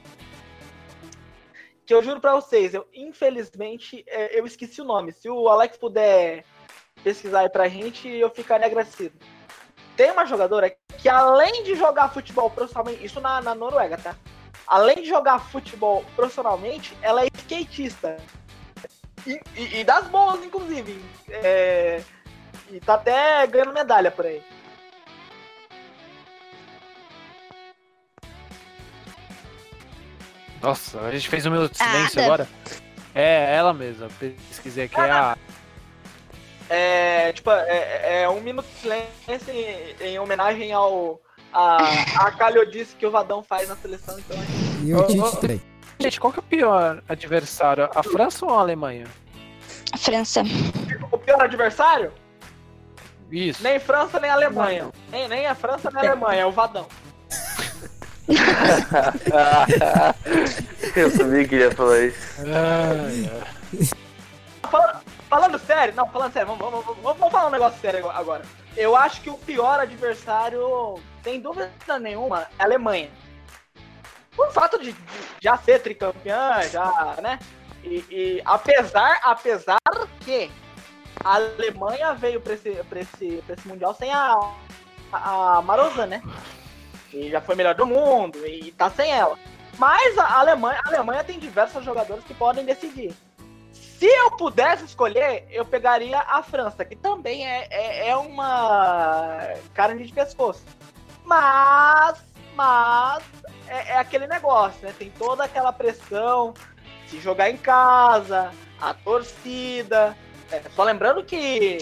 [SPEAKER 4] que eu juro pra vocês, eu infelizmente é, eu esqueci o nome. Se o Alex puder pesquisar aí pra gente, eu ficaria agradecido. Tem uma jogadora que além de jogar futebol profissionalmente, isso na, na Noruega, tá? Além de jogar futebol profissionalmente, ela é skatista. E, e- e das boas, inclusive. É, e tá até ganhando medalha por aí.
[SPEAKER 3] Nossa, a gente fez um minuto de
[SPEAKER 7] Ah,
[SPEAKER 3] silêncio
[SPEAKER 7] Ada.
[SPEAKER 3] agora. É, ela mesma. Pesquisei aqui. É a...
[SPEAKER 4] É, tipo, é, é um minuto de silêncio em, em homenagem ao a, a calhodice que o Vadão faz na seleção, então
[SPEAKER 5] E o Tite também.
[SPEAKER 3] Gente, qual que é o pior adversário? A França ou a Alemanha?
[SPEAKER 7] França.
[SPEAKER 4] o pior adversário,
[SPEAKER 3] Isso.
[SPEAKER 4] nem França nem Alemanha. Nem, nem a França nem a Alemanha, é o Vadão.
[SPEAKER 6] Eu sabia que ia falar isso.
[SPEAKER 3] Ai, ai.
[SPEAKER 4] Falando, falando sério, não, falando sério, vamos, vamos, vamos, vamos falar um negócio sério agora. Eu acho que o pior adversário, sem dúvida nenhuma, é a Alemanha. Por fato de, de já ser tricampeã, já, né? E, e apesar, apesar que a Alemanha veio pra esse, pra esse, pra esse Mundial sem a, a, Marozan, né? E já foi melhor do mundo e tá sem ela. Mas a Alemanha, a Alemanha tem diversos jogadores que podem decidir. Se eu pudesse escolher, eu pegaria a França, que também é, é, é uma carne de pescoço. Mas, mas, é, é aquele negócio, né? Tem toda aquela pressão, se jogar em casa, a torcida, É, só lembrando que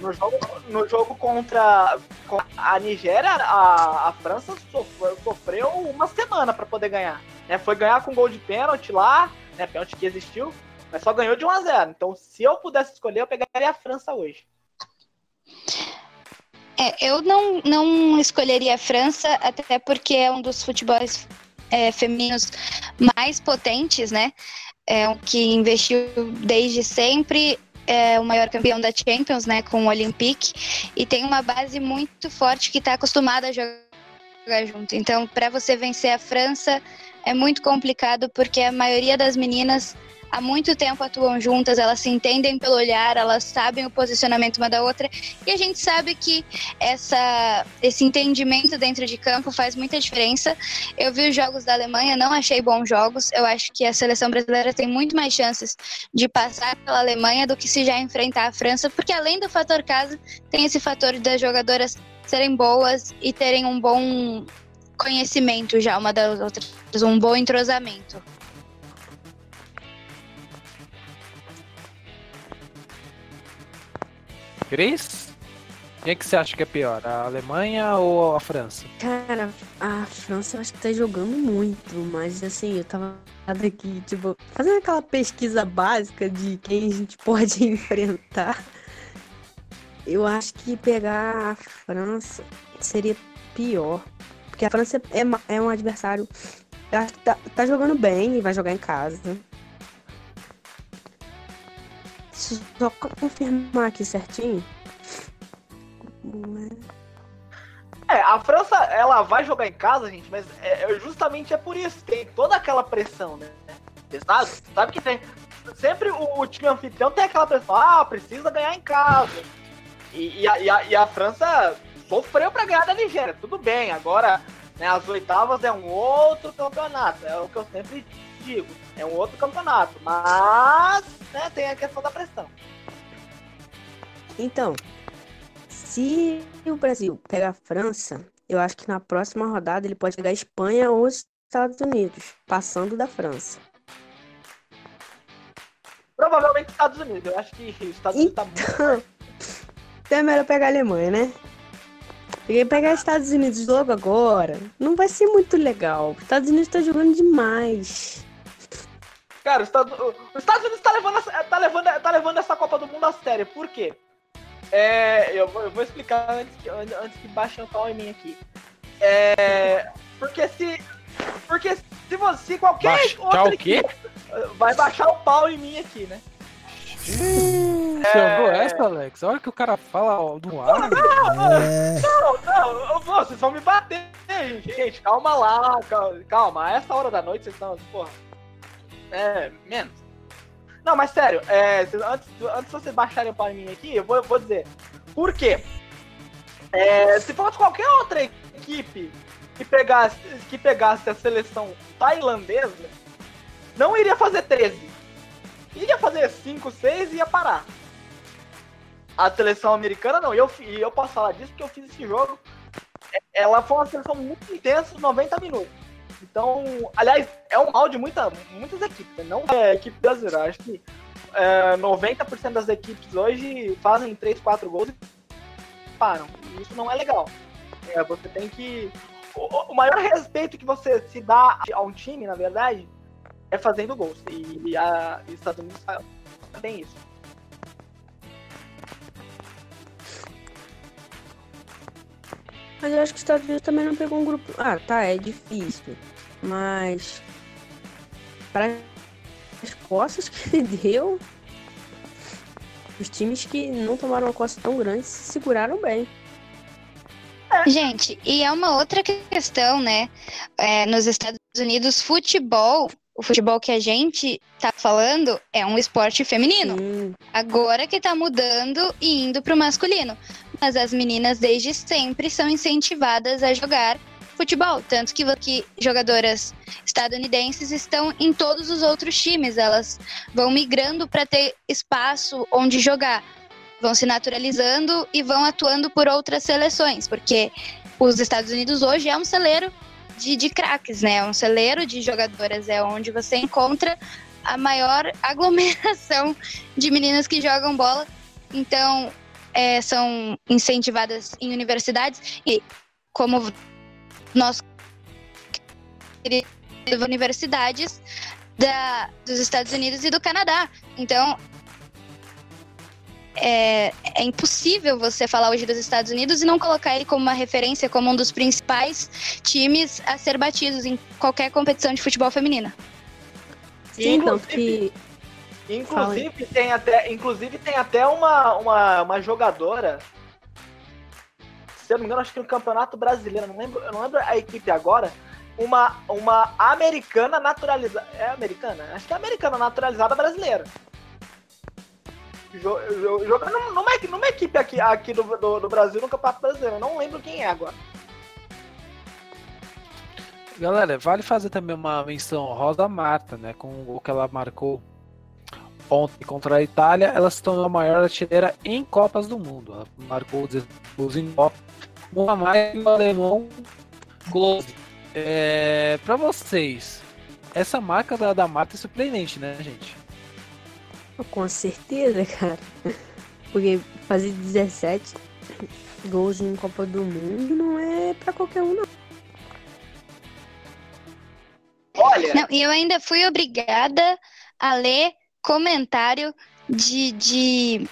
[SPEAKER 4] no jogo, no jogo contra, contra a Nigéria, a, a França sofreu, sofreu uma semana para poder ganhar. Né? Foi ganhar com gol de pênalti lá, né? Pênalti que existiu, mas só ganhou de 1 a 0 Então, se eu pudesse escolher, eu pegaria a França hoje.
[SPEAKER 7] É, eu não, não escolheria a França, até porque é um dos futebols é, femininos mais potentes, né? É, que investiu desde sempre é o maior campeão da Champions, né, com o Olympique, e tem uma base muito forte que está acostumada a jogar junto. Então, para você vencer a França é muito complicado porque a maioria das meninas há muito tempo atuam juntas, elas se entendem pelo olhar, elas sabem o posicionamento uma da outra, e a gente sabe que essa, esse entendimento dentro de campo faz muita diferença. Eu vi os jogos da Alemanha, não achei bons jogos, eu acho que a seleção brasileira tem muito mais chances de passar pela Alemanha do que se já enfrentar a França, porque além do fator casa, tem esse fator das jogadoras serem boas e terem um bom conhecimento já uma das outras, um bom entrosamento.
[SPEAKER 3] Cris? Quem é que você acha que é pior, a Alemanha ou a França?
[SPEAKER 8] Cara, a França eu acho que tá jogando muito, mas assim, eu tava aqui, tipo, fazendo aquela pesquisa básica de quem a gente pode enfrentar. Eu acho que pegar a França seria pior. Porque a França é, é um adversário. Eu acho que tá, tá jogando bem e vai jogar em casa. Só confirmar aqui certinho.
[SPEAKER 4] É, a França, ela vai jogar em casa, gente, mas é, é, justamente é por isso. Tem toda aquela pressão, né? Sabe? Sabe que tem. Sempre o, o time anfitrião tem aquela pressão, ah, precisa ganhar em casa. E, e, a, e, a, e a França sofreu para ganhar da Nigéria, tudo bem. Agora, né, as oitavas é um outro campeonato, é o que eu sempre digo, é um outro campeonato. Mas né, tem a questão da pressão.
[SPEAKER 8] Então, se o Brasil pegar a França, eu acho que na próxima rodada ele pode pegar a Espanha ou os Estados Unidos, passando da França.
[SPEAKER 4] Provavelmente Estados Unidos. Eu acho que os Estados Unidos tá muito.
[SPEAKER 8] Então, então é melhor pegar a Alemanha, né? Porque pegar Estados Unidos logo agora não vai ser muito legal. Os Estados Unidos tá jogando demais.
[SPEAKER 4] Cara, os Estados, os Estados Unidos tá levando, essa, tá, levando, tá levando essa Copa do Mundo a sério. Por quê? É, eu, vou, eu vou explicar antes que, antes que baixem o pau em mim aqui. É, porque se. Porque se você. Qualquer
[SPEAKER 3] Baixa, outra o quê? Equipe,
[SPEAKER 4] vai baixar o pau em mim aqui, né?
[SPEAKER 3] Você é... ouviu essa, Alex? Olha que o cara fala do ar.
[SPEAKER 4] Não, é... não, não, não, vocês vão me bater, gente. Gente, calma lá, calma. calma. A essa hora da noite vocês estão, porra. É, menos. Não, mas sério, é, antes, antes de vocês baixarem em mim aqui, eu vou, vou dizer. Por quê? É, se fosse qualquer outra equipe que pegasse, que pegasse a seleção tailandesa, não iria fazer 13 Iria fazer 5, 6 e ia parar. A seleção americana não, e eu, eu posso falar disso porque eu fiz esse jogo. Ela foi uma seleção muito intensa, 90 minutos. Então, aliás, é um mal de muita, muitas equipes, né? não é equipe brasileira. Acho que é, 90% das equipes hoje fazem 3, 4 gols e param. E isso não é legal. É, você tem que. O, o maior respeito que você se dá a um time, na verdade, é fazendo gols. E, a, os Estados Unidos tem isso.
[SPEAKER 8] Mas eu acho que os Estados Unidos também não pegou um grupo. Ah, tá, é difícil. Mas. Para as costas que deu. Os times que não tomaram uma costa tão grande se seguraram bem.
[SPEAKER 7] Gente, e é uma outra questão, né? É, nos Estados Unidos, futebol o futebol que a gente tá falando é um esporte feminino. Hum. Agora que tá mudando e indo pro masculino. Mas as meninas desde sempre são incentivadas a jogar futebol, tanto que, que jogadoras estadunidenses estão em todos os outros times, elas vão migrando para ter espaço onde jogar, vão se naturalizando e vão atuando por outras seleções, porque os Estados Unidos hoje é um celeiro de, de craques, né? Um celeiro de jogadoras é onde você encontra a maior aglomeração de meninas que jogam bola. Então, é, são incentivadas em universidades e como nós universidades da, dos Estados Unidos e do Canadá. Então, é, é, impossível você falar hoje dos Estados Unidos e não colocar ele como uma referência, como um dos principais times a ser batidos em qualquer competição de futebol feminina.
[SPEAKER 8] Sim, tanto que.
[SPEAKER 4] Inclusive tem, até, inclusive tem até uma, uma, uma jogadora. Se eu não me engano, acho que no Campeonato Brasileiro, não lembro, eu não lembro a equipe agora. Uma, uma americana naturalizada. É americana? Acho que é americana naturalizada brasileira. Jogando numa, numa equipe aqui, aqui do, do, do Brasil no Campeonato Brasileiro. Eu não lembro quem é agora.
[SPEAKER 3] Galera, vale fazer também uma menção rosa Marta, né? Com o que ela marcou ontem contra a Itália, ela se tornou a maior artilheira em Copas do Mundo. Ela marcou os em Copa, uma mais que o alemão Close. É, para vocês, essa marca da, da Marta é surpreendente, né, gente?
[SPEAKER 8] Com certeza, cara. Porque fazer 17 gols em Copa do Mundo não é para qualquer um, não.
[SPEAKER 7] Olha. Não, e eu ainda fui obrigada a ler comentário de, de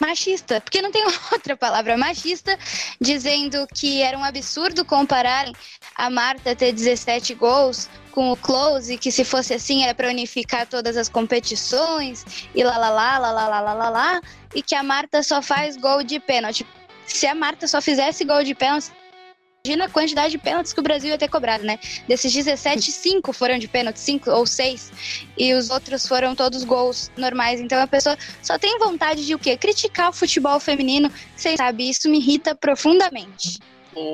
[SPEAKER 7] machista, porque não tem outra palavra machista, dizendo que era um absurdo compararem a Marta ter 17 gols com o Close, que se fosse assim era para unificar todas as competições e lá lá lá lá lá lá lá lá e que a Marta só faz gol de pênalti. Se a Marta só fizesse gol de pênalti, Imagina a quantidade de pênaltis que o Brasil ia ter cobrado, né? Desses 17, 5 foram de pênalti, 5 ou 6. E os outros foram todos gols normais. Então a pessoa só tem vontade de o quê? Criticar o futebol feminino. Vocês sabem, isso me irrita profundamente.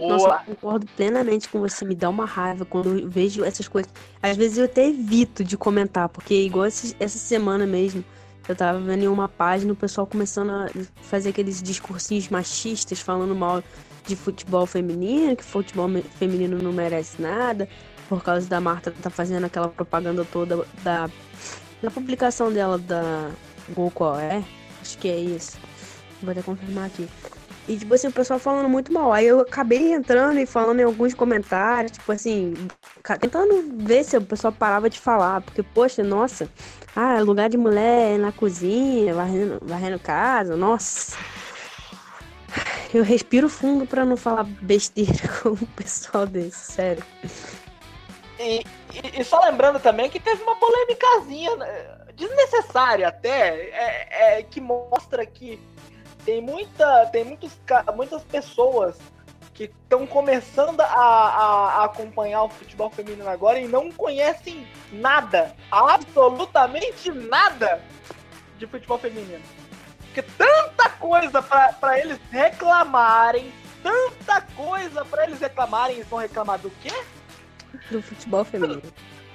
[SPEAKER 8] Nossa, eu concordo plenamente com você. Me dá uma raiva quando eu vejo essas coisas. Às vezes eu até evito de comentar, porque igual essa semana mesmo, eu tava vendo em uma página o pessoal começando a fazer aqueles discursinhos machistas, falando mal de futebol feminino, que futebol feminino não merece nada, por causa da Marta tá fazendo aquela propaganda toda da, da publicação dela da Gol Qual é? Acho que é isso. Vou até confirmar aqui. E, tipo assim, o pessoal falando muito mal. Aí eu acabei entrando e falando em alguns comentários, tipo assim, tentando ver se o pessoal parava de falar. Porque, poxa, nossa, ah, lugar de mulher na cozinha, varrendo, varrendo casa, nossa. Eu respiro fundo para não falar besteira com o pessoal desse, sério.
[SPEAKER 4] E, e, e, só lembrando também que teve uma polêmicazinha né, desnecessária até, é, é, que mostra que tem muita, tem muitos, muitas pessoas que estão começando a, a, a, acompanhar o futebol feminino agora e não conhecem nada, absolutamente nada de futebol feminino. Porque tanta coisa para eles reclamarem, tanta coisa para eles reclamarem, eles vão reclamar do quê?
[SPEAKER 8] Do futebol feminino.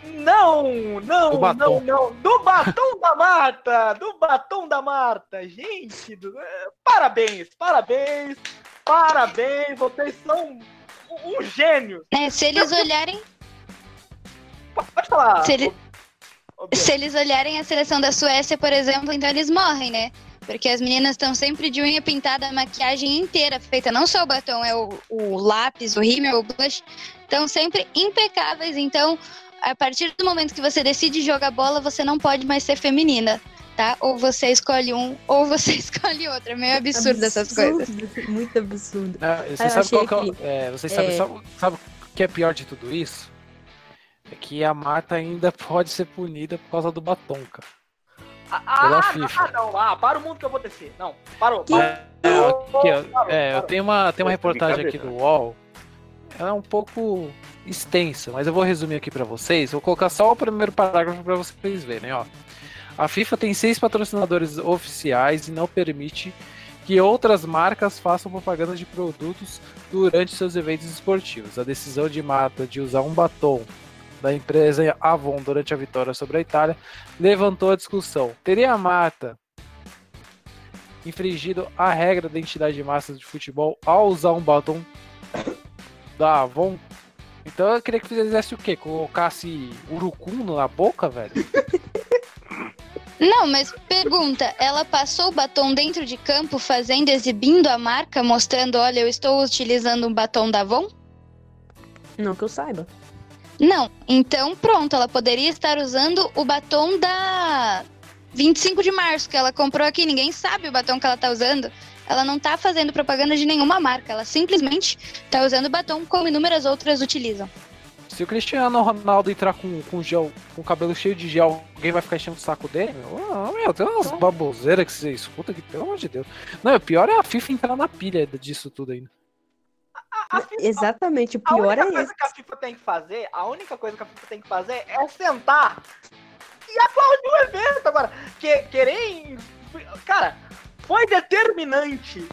[SPEAKER 4] Não, não, não, não. Do batom da Marta! Do batom da Marta! Gente, do... Eh, parabéns, parabéns, parabéns, vocês são um, um gênio.
[SPEAKER 7] É, se eles olharem.
[SPEAKER 4] Pode falar.
[SPEAKER 7] Se, ele... se eles olharem a seleção da Suécia, por exemplo, então eles morrem, né? Porque as meninas estão sempre de unha pintada, a maquiagem inteira feita, não só o batom, é o, o lápis, o rímel, o blush. Estão sempre impecáveis. Então, a partir do momento que você decide jogar bola, você não pode mais ser feminina. Tá? Ou você escolhe um, ou você escolhe outro. É meio absurdo, absurdo essas coisas.
[SPEAKER 8] Muito absurdo.
[SPEAKER 3] Ah, você ah, sabe qual que... é, você sabe, é... sabe, sabe o que é pior de tudo isso? É que a Marta ainda pode ser punida por causa do batom, cara.
[SPEAKER 4] Ah, ah, não, ah, para o mundo que eu vou descer. Não, parou. parou. É,
[SPEAKER 3] aqui, parou, é, eu tenho uma, tenho uma reportagem aqui do UOL. Ela é um pouco extensa, mas eu vou resumir aqui para vocês. Vou colocar só o primeiro parágrafo para vocês verem, ó. A FIFA tem seis patrocinadores oficiais e não permite que outras marcas façam propaganda de produtos durante seus eventos esportivos. A decisão de Mata de usar um batom da empresa Avon durante a vitória sobre a Itália levantou a discussão. Teria a Marta infringido a regra da identidade de massas de futebol ao usar um batom da Avon? Então eu queria que fizesse o quê? Colocasse urucum na boca, velho?
[SPEAKER 7] Não, mas pergunta, ela passou o batom dentro de campo fazendo, exibindo a marca, mostrando, olha, eu estou utilizando um batom da Avon?
[SPEAKER 8] Não que eu saiba.
[SPEAKER 7] Não, então pronto, ela poderia estar usando o batom da 25 de março que ela comprou aqui, ninguém sabe o batom que ela tá usando. Ela não tá fazendo propaganda de nenhuma marca, ela simplesmente tá usando batom como inúmeras outras utilizam.
[SPEAKER 3] Se o Cristiano Ronaldo entrar com, com gel, com cabelo cheio de gel, alguém vai ficar enchendo o saco dele? Meu, meu tem umas baboseiras que você escuta que, pelo amor de Deus. Não, o pior é a FIFA entrar na pilha disso tudo ainda.
[SPEAKER 8] A, FIFA, Exatamente, o pior
[SPEAKER 4] é
[SPEAKER 8] esse. A
[SPEAKER 4] única coisa que a FIFA tem que fazer, a única coisa que a FIFA tem que fazer é sentar e aplaudir o evento agora. Que, querer. Cara, foi determinante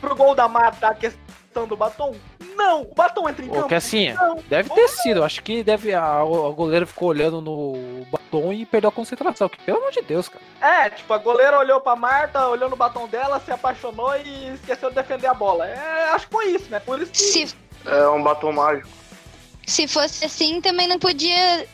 [SPEAKER 4] pro gol da Marta a questão do batom? Não, o batom entra em campo.
[SPEAKER 3] que assim,
[SPEAKER 4] não.
[SPEAKER 3] deve ter sido. Acho que deve a, a goleira ficou olhando no batom e perdeu a concentração. Que pelo amor de Deus, cara.
[SPEAKER 4] É, tipo, a goleira olhou pra Marta, olhou no batom dela, se apaixonou e esqueceu de defender a bola. É, acho que foi isso, né? Por isso que...
[SPEAKER 7] Se,
[SPEAKER 6] É um batom mágico.
[SPEAKER 7] se fosse assim, também não podia.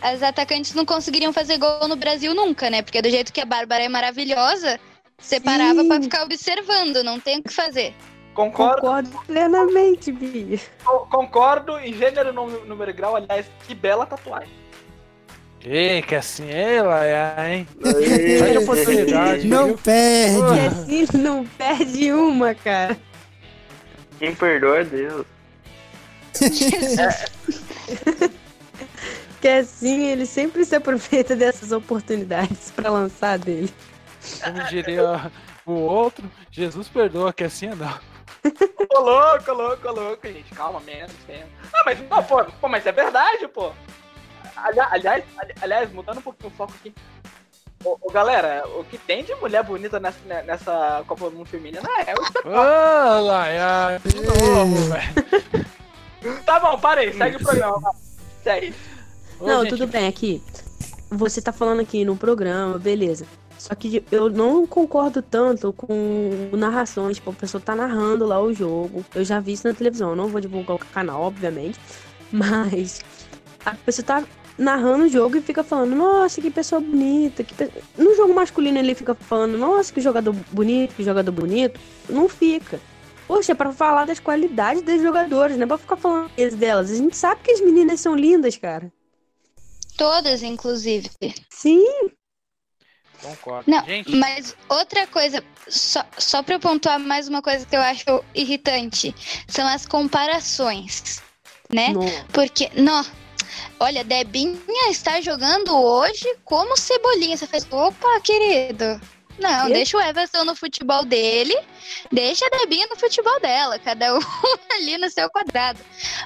[SPEAKER 7] As atacantes não conseguiriam fazer gol no Brasil nunca, né? Porque do jeito que a Bárbara é maravilhosa, você parava
[SPEAKER 8] Sim.
[SPEAKER 7] pra ficar observando, não tem o que fazer.
[SPEAKER 4] Concordo,
[SPEAKER 8] Concordo plenamente, Bia.
[SPEAKER 4] co- concordo em gênero, nú- número e grau. Aliás, que bela tatuagem.
[SPEAKER 3] Ei, que assim, ela é, hein? Perde a oportunidade.
[SPEAKER 5] Não
[SPEAKER 3] viu?
[SPEAKER 5] perde.
[SPEAKER 8] Que assim não perde uma, cara.
[SPEAKER 6] Quem perdoa é Deus.
[SPEAKER 8] Que assim ele sempre se aproveita dessas oportunidades pra lançar dele.
[SPEAKER 3] Como diria o outro, Jesus perdoa, que assim é não.
[SPEAKER 4] Ô louco, louco, louco, gente. Calma, menos, menos. Ah, mas não, pô, pô, mas é verdade, pô. Ali- Aliás, ali- aliás, mudando um pouquinho o foco aqui. Ô, ô, galera, o que tem de mulher bonita nessa, nessa Copa do Mundo Feminina é o
[SPEAKER 3] Ah, lá, é, de novo, velho.
[SPEAKER 4] Tá bom, parei, segue o programa. Segue.
[SPEAKER 3] Ô,
[SPEAKER 8] não,
[SPEAKER 3] gente,
[SPEAKER 8] tudo bem, aqui. Você tá falando aqui no programa, beleza. Só que eu não concordo tanto com narrações, tipo, a pessoa tá narrando lá o jogo. Eu já vi isso na televisão, eu não vou divulgar o canal, obviamente. Mas a pessoa tá narrando o jogo e fica falando, nossa, que pessoa bonita. Que pe-" No jogo masculino ele fica falando, nossa, que jogador bonito, que jogador bonito. Não fica. Poxa, é pra falar das qualidades dos jogadores, não é pra ficar falando delas. A gente sabe que as meninas são lindas, cara.
[SPEAKER 7] Todas, inclusive.
[SPEAKER 8] Sim,
[SPEAKER 3] Concordo.
[SPEAKER 7] Não,
[SPEAKER 3] Gente,
[SPEAKER 7] mas outra coisa, só, só pra eu pontuar mais uma coisa que eu acho irritante, são as comparações, né?
[SPEAKER 8] não.
[SPEAKER 7] Porque, não, olha, Debinha está jogando hoje como Cebolinha. Você faz, opa, querido. Não,
[SPEAKER 8] Quê?
[SPEAKER 7] deixa o Everton no futebol dele, deixa a Debinha no futebol dela, cada um ali no seu quadrado.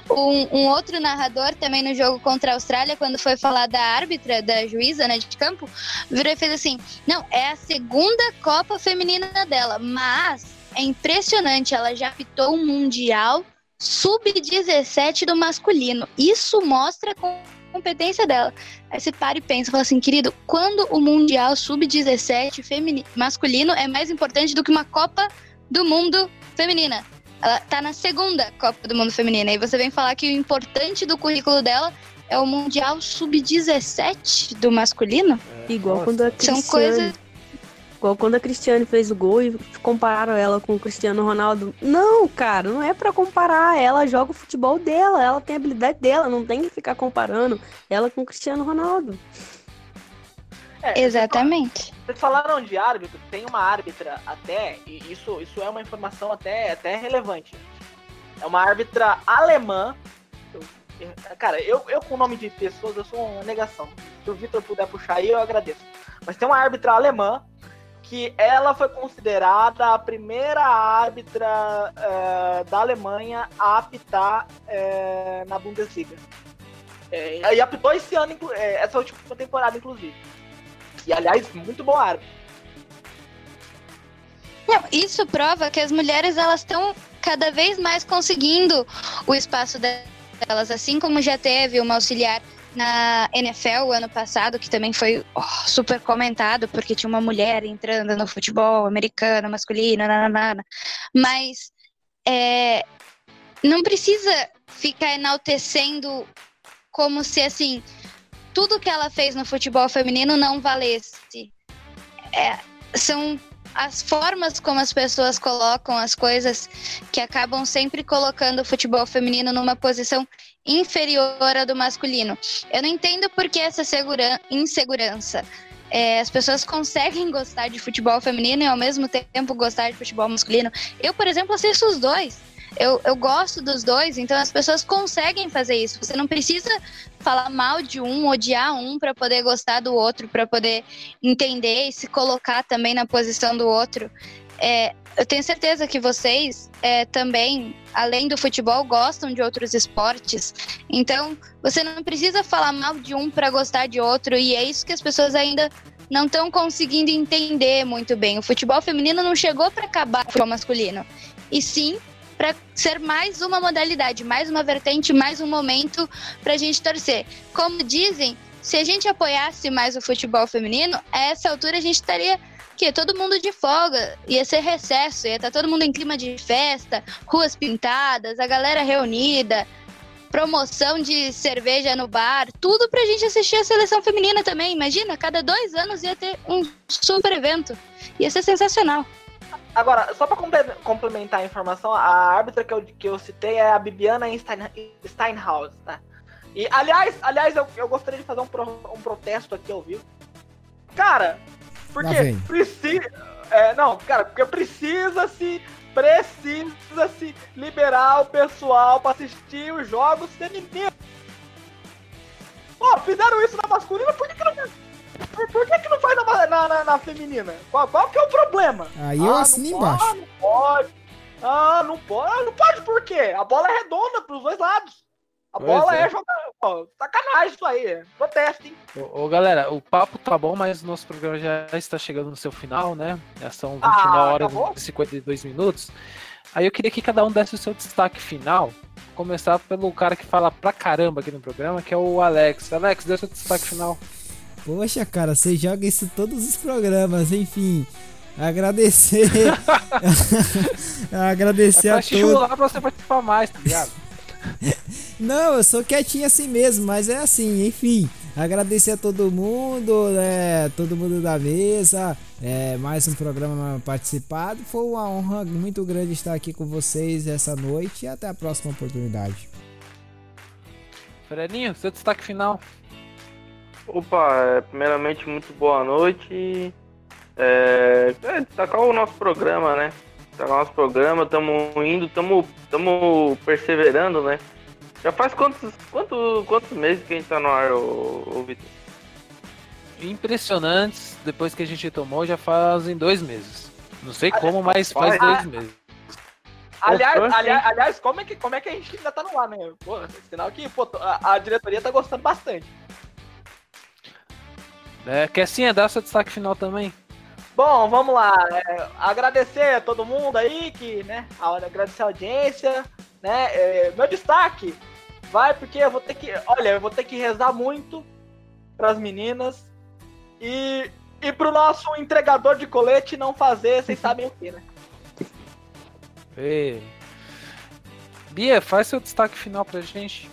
[SPEAKER 7] Um, um outro narrador também no jogo contra a Austrália, quando foi falar da árbitra, da juíza, né, de campo, virou e fez assim: não, é a segunda Copa Feminina dela, mas é impressionante, ela já apitou um Mundial sub-17 do masculino. Isso mostra a com- competência dela. Aí você para e pensa, fala assim, querido, quando o Mundial sub-17 femini- masculino é mais importante do que uma Copa do Mundo feminina? Ela tá na segunda Copa do Mundo feminina. E você vem falar que o importante do currículo dela é o Mundial sub-17 do masculino?
[SPEAKER 8] Igual
[SPEAKER 3] nossa.
[SPEAKER 8] quando a
[SPEAKER 7] São
[SPEAKER 8] Cristiane,
[SPEAKER 7] coisas.
[SPEAKER 8] Igual quando a Cristiane fez o gol e compararam ela com o Cristiano Ronaldo. Não, cara, não é pra comparar. Ela joga o futebol dela, ela tem a habilidade dela, não tem que ficar comparando ela com o Cristiano Ronaldo.
[SPEAKER 4] É,
[SPEAKER 7] Exatamente.
[SPEAKER 4] Vocês falaram de árbitro, tem uma árbitra até, e isso, isso é uma informação até, até relevante. É uma árbitra alemã. Cara, eu, eu com o nome de pessoas, eu sou uma negação. Se o Vitor puder puxar aí, eu agradeço. Mas tem uma árbitra alemã que ela foi considerada a primeira árbitra eh, da Alemanha a apitar eh, na Bundesliga. É, e apitou esse ano, eh, essa última temporada, inclusive. E aliás, muito bom árbitro.
[SPEAKER 7] Não, isso prova que as mulheres elas estão cada vez mais conseguindo o espaço delas, assim como já teve uma auxiliar na NFL ano passado, que também foi oh, super comentado, porque tinha uma mulher entrando no futebol americano, masculino, nananana. mas é, não precisa ficar enaltecendo como se assim tudo que ela fez no futebol feminino não valesse. É, são as formas como as pessoas colocam as coisas que acabam sempre colocando o futebol feminino numa posição inferior à do masculino. Eu não entendo por que essa insegurança. É, as pessoas conseguem gostar de futebol feminino e ao mesmo tempo gostar de futebol masculino. Eu, por exemplo, assisto os dois eu, eu gosto dos dois, então as pessoas conseguem fazer isso. Você não precisa falar mal de um, odiar um para poder gostar do outro, para poder entender e se colocar também na posição do outro. É, eu tenho certeza que vocês é, também, além do futebol, gostam de outros esportes. Então, você não precisa falar mal de um para gostar de outro, e é isso que as pessoas ainda não estão conseguindo entender muito bem. O futebol feminino não chegou para acabar com o futebol masculino, e sim para ser mais uma modalidade, mais uma vertente, mais um momento para a gente torcer. Como dizem, se a gente apoiasse mais o futebol feminino, a essa altura a gente estaria que todo mundo de folga, ia ser recesso, ia estar tá todo mundo em clima de festa, ruas pintadas, a galera reunida, promoção de cerveja no bar, tudo pra gente assistir a seleção feminina também. Imagina, cada dois anos ia ter um super evento. Ia ser sensacional.
[SPEAKER 4] Agora, só pra complementar a informação, a árbitra que eu, que eu citei é a Bibiana Stein, Steinhaus, tá? E, aliás, aliás eu, eu gostaria de fazer um, pro, um protesto aqui ao vivo. Cara, porque precisa. É, não, cara, porque precisa-se. Precisa-se liberar o pessoal pra assistir os jogos femininos. Pô, fizeram isso na masculina, por que, que não por, por que, que não faz na, na, na, na feminina? Qual, qual, que é o problema?
[SPEAKER 5] Aí eu ah, assino embaixo.
[SPEAKER 4] Ah, não pode. Ah, não pode. Ah, não pode por quê? A bola é redonda pros dois lados. A pois bola é, é jogar. sacanagem isso aí. Protesto, hein?
[SPEAKER 3] Ô, ô, galera, o papo tá bom, mas o nosso programa já está chegando no seu final, né? Já são 29 ah, horas e 52 minutos. Aí eu queria que cada um desse o seu destaque final. Começar pelo cara que fala pra caramba aqui no programa, que é o Alex. Alex, dê o seu destaque final.
[SPEAKER 5] Poxa, cara, você joga isso em todos os programas, enfim. Agradecer. agradecer é a todos.
[SPEAKER 3] lá pra você participar mais, tá ligado?
[SPEAKER 5] Não, eu sou quietinho assim mesmo, mas é assim, enfim. Agradecer a todo mundo, né, todo mundo da mesa, é, mais um programa participado. Foi uma honra muito grande estar aqui com vocês essa noite e até a próxima oportunidade.
[SPEAKER 3] Freninho, seu destaque final.
[SPEAKER 6] Opa, é, primeiramente, muito boa noite. É, é destacar o nosso programa, né? O nosso programa, estamos indo, estamos perseverando, né? Já faz quantos, quantos, quantos meses que a gente tá no ar, ô, ô Vitor?
[SPEAKER 3] Impressionantes, depois que a gente tomou, já fazem dois meses. Não sei como, mas faz dois meses.
[SPEAKER 4] Aliás, aliás, aliás, como, é que, como é que a gente ainda tá no ar, né? Pô, sinal que pô, a, a diretoria tá gostando bastante.
[SPEAKER 3] É, quer sim é dar seu destaque final também?
[SPEAKER 4] Bom, vamos lá. É, agradecer a todo mundo aí que, né, agradecer a audiência, né? É, meu destaque vai porque eu vou ter que, olha, eu vou ter que rezar muito para as meninas e e pro nosso entregador de colete não fazer, vocês sabem o que, né?
[SPEAKER 3] Ei. Bia, faz seu destaque final pra gente.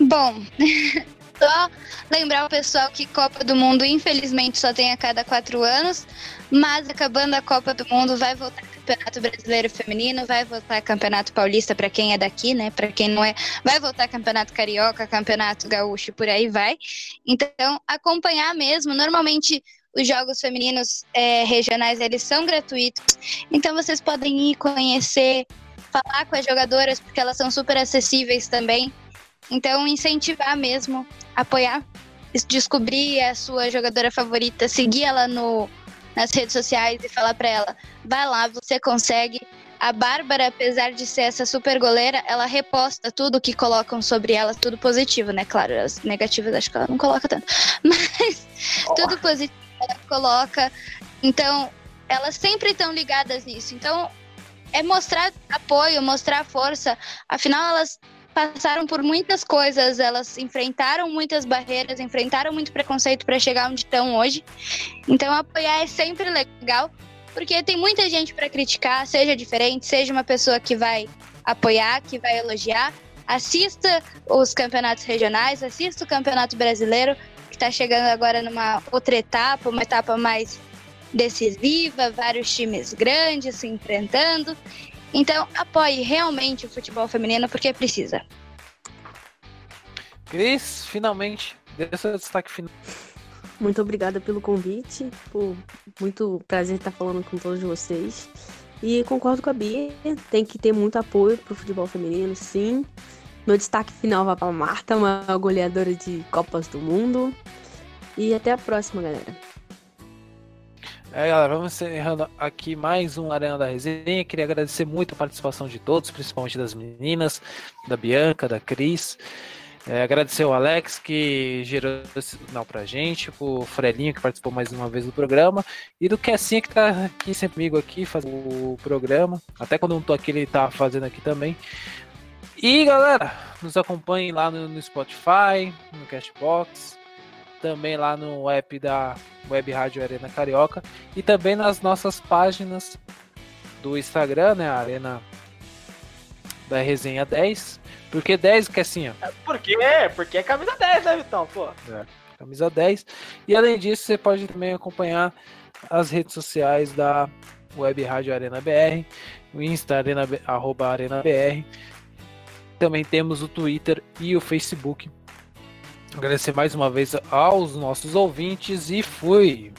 [SPEAKER 7] Bom, Só lembrar o pessoal que Copa do Mundo, infelizmente, só tem a cada quatro anos, mas acabando a Copa do Mundo, vai voltar Campeonato Brasileiro Feminino, vai voltar Campeonato Paulista para quem é daqui, né? Para quem não é, vai voltar Campeonato Carioca, Campeonato Gaúcho, por aí vai. Então, acompanhar mesmo. Normalmente, os jogos femininos é, regionais eles são gratuitos, então vocês podem ir conhecer, falar com as jogadoras porque elas são super acessíveis também. Então, incentivar mesmo, apoiar, descobrir a sua jogadora favorita, seguir ela no, nas redes sociais e falar para ela: vai lá, você consegue. A Bárbara, apesar de ser essa super goleira, ela reposta tudo que colocam sobre ela, tudo positivo, né? Claro, as negativas acho que ela não coloca tanto. Mas oh. tudo positivo ela coloca. Então, elas sempre estão ligadas nisso. Então, é mostrar apoio, mostrar força. Afinal, elas passaram por muitas coisas, elas enfrentaram muitas barreiras, enfrentaram muito preconceito para chegar onde estão hoje. Então apoiar é sempre legal, porque tem muita gente para criticar, seja diferente, seja uma pessoa que vai apoiar, que vai elogiar. Assista os campeonatos regionais, assista o Campeonato Brasileiro, que está chegando agora numa outra etapa, uma etapa mais decisiva, vários times grandes se enfrentando. Então, apoie realmente o futebol feminino porque precisa.
[SPEAKER 3] Cris, finalmente, dê seu destaque final.
[SPEAKER 8] Muito obrigada pelo convite. Pô, muito prazer estar falando com todos vocês. E concordo com a Bia, tem que ter muito apoio pro futebol feminino, sim. Meu destaque final vai para Marta, uma goleadora de Copas do Mundo. E até a próxima, galera.
[SPEAKER 3] É, galera, vamos encerrando aqui mais um Arena da Resenha. Queria agradecer muito a participação de todos, principalmente das meninas, da Bianca, da Cris. É, agradecer o Alex que gerou esse sinal pra gente, o Frelinho que participou mais uma vez do programa, e do Kessinha que tá aqui sempre comigo aqui fazendo o programa. Até quando eu não tô aqui, ele tá fazendo aqui também. E galera, nos acompanhem lá no, no Spotify, no Cashbox, também lá no app da Web Rádio Arena Carioca e também nas nossas páginas do Instagram, né? Arena da Resenha 10. Por que 10, que assim, ó?
[SPEAKER 4] Por quê? Porque é camisa 10, né, Vitão? Pô.
[SPEAKER 3] Camisa 10. E além disso, você pode também acompanhar as redes sociais da Web Rádio Arena BR, o Insta Arena, arroba Arena BR. Também temos o Twitter e o Facebook. Agradecer mais uma vez aos nossos ouvintes e fui!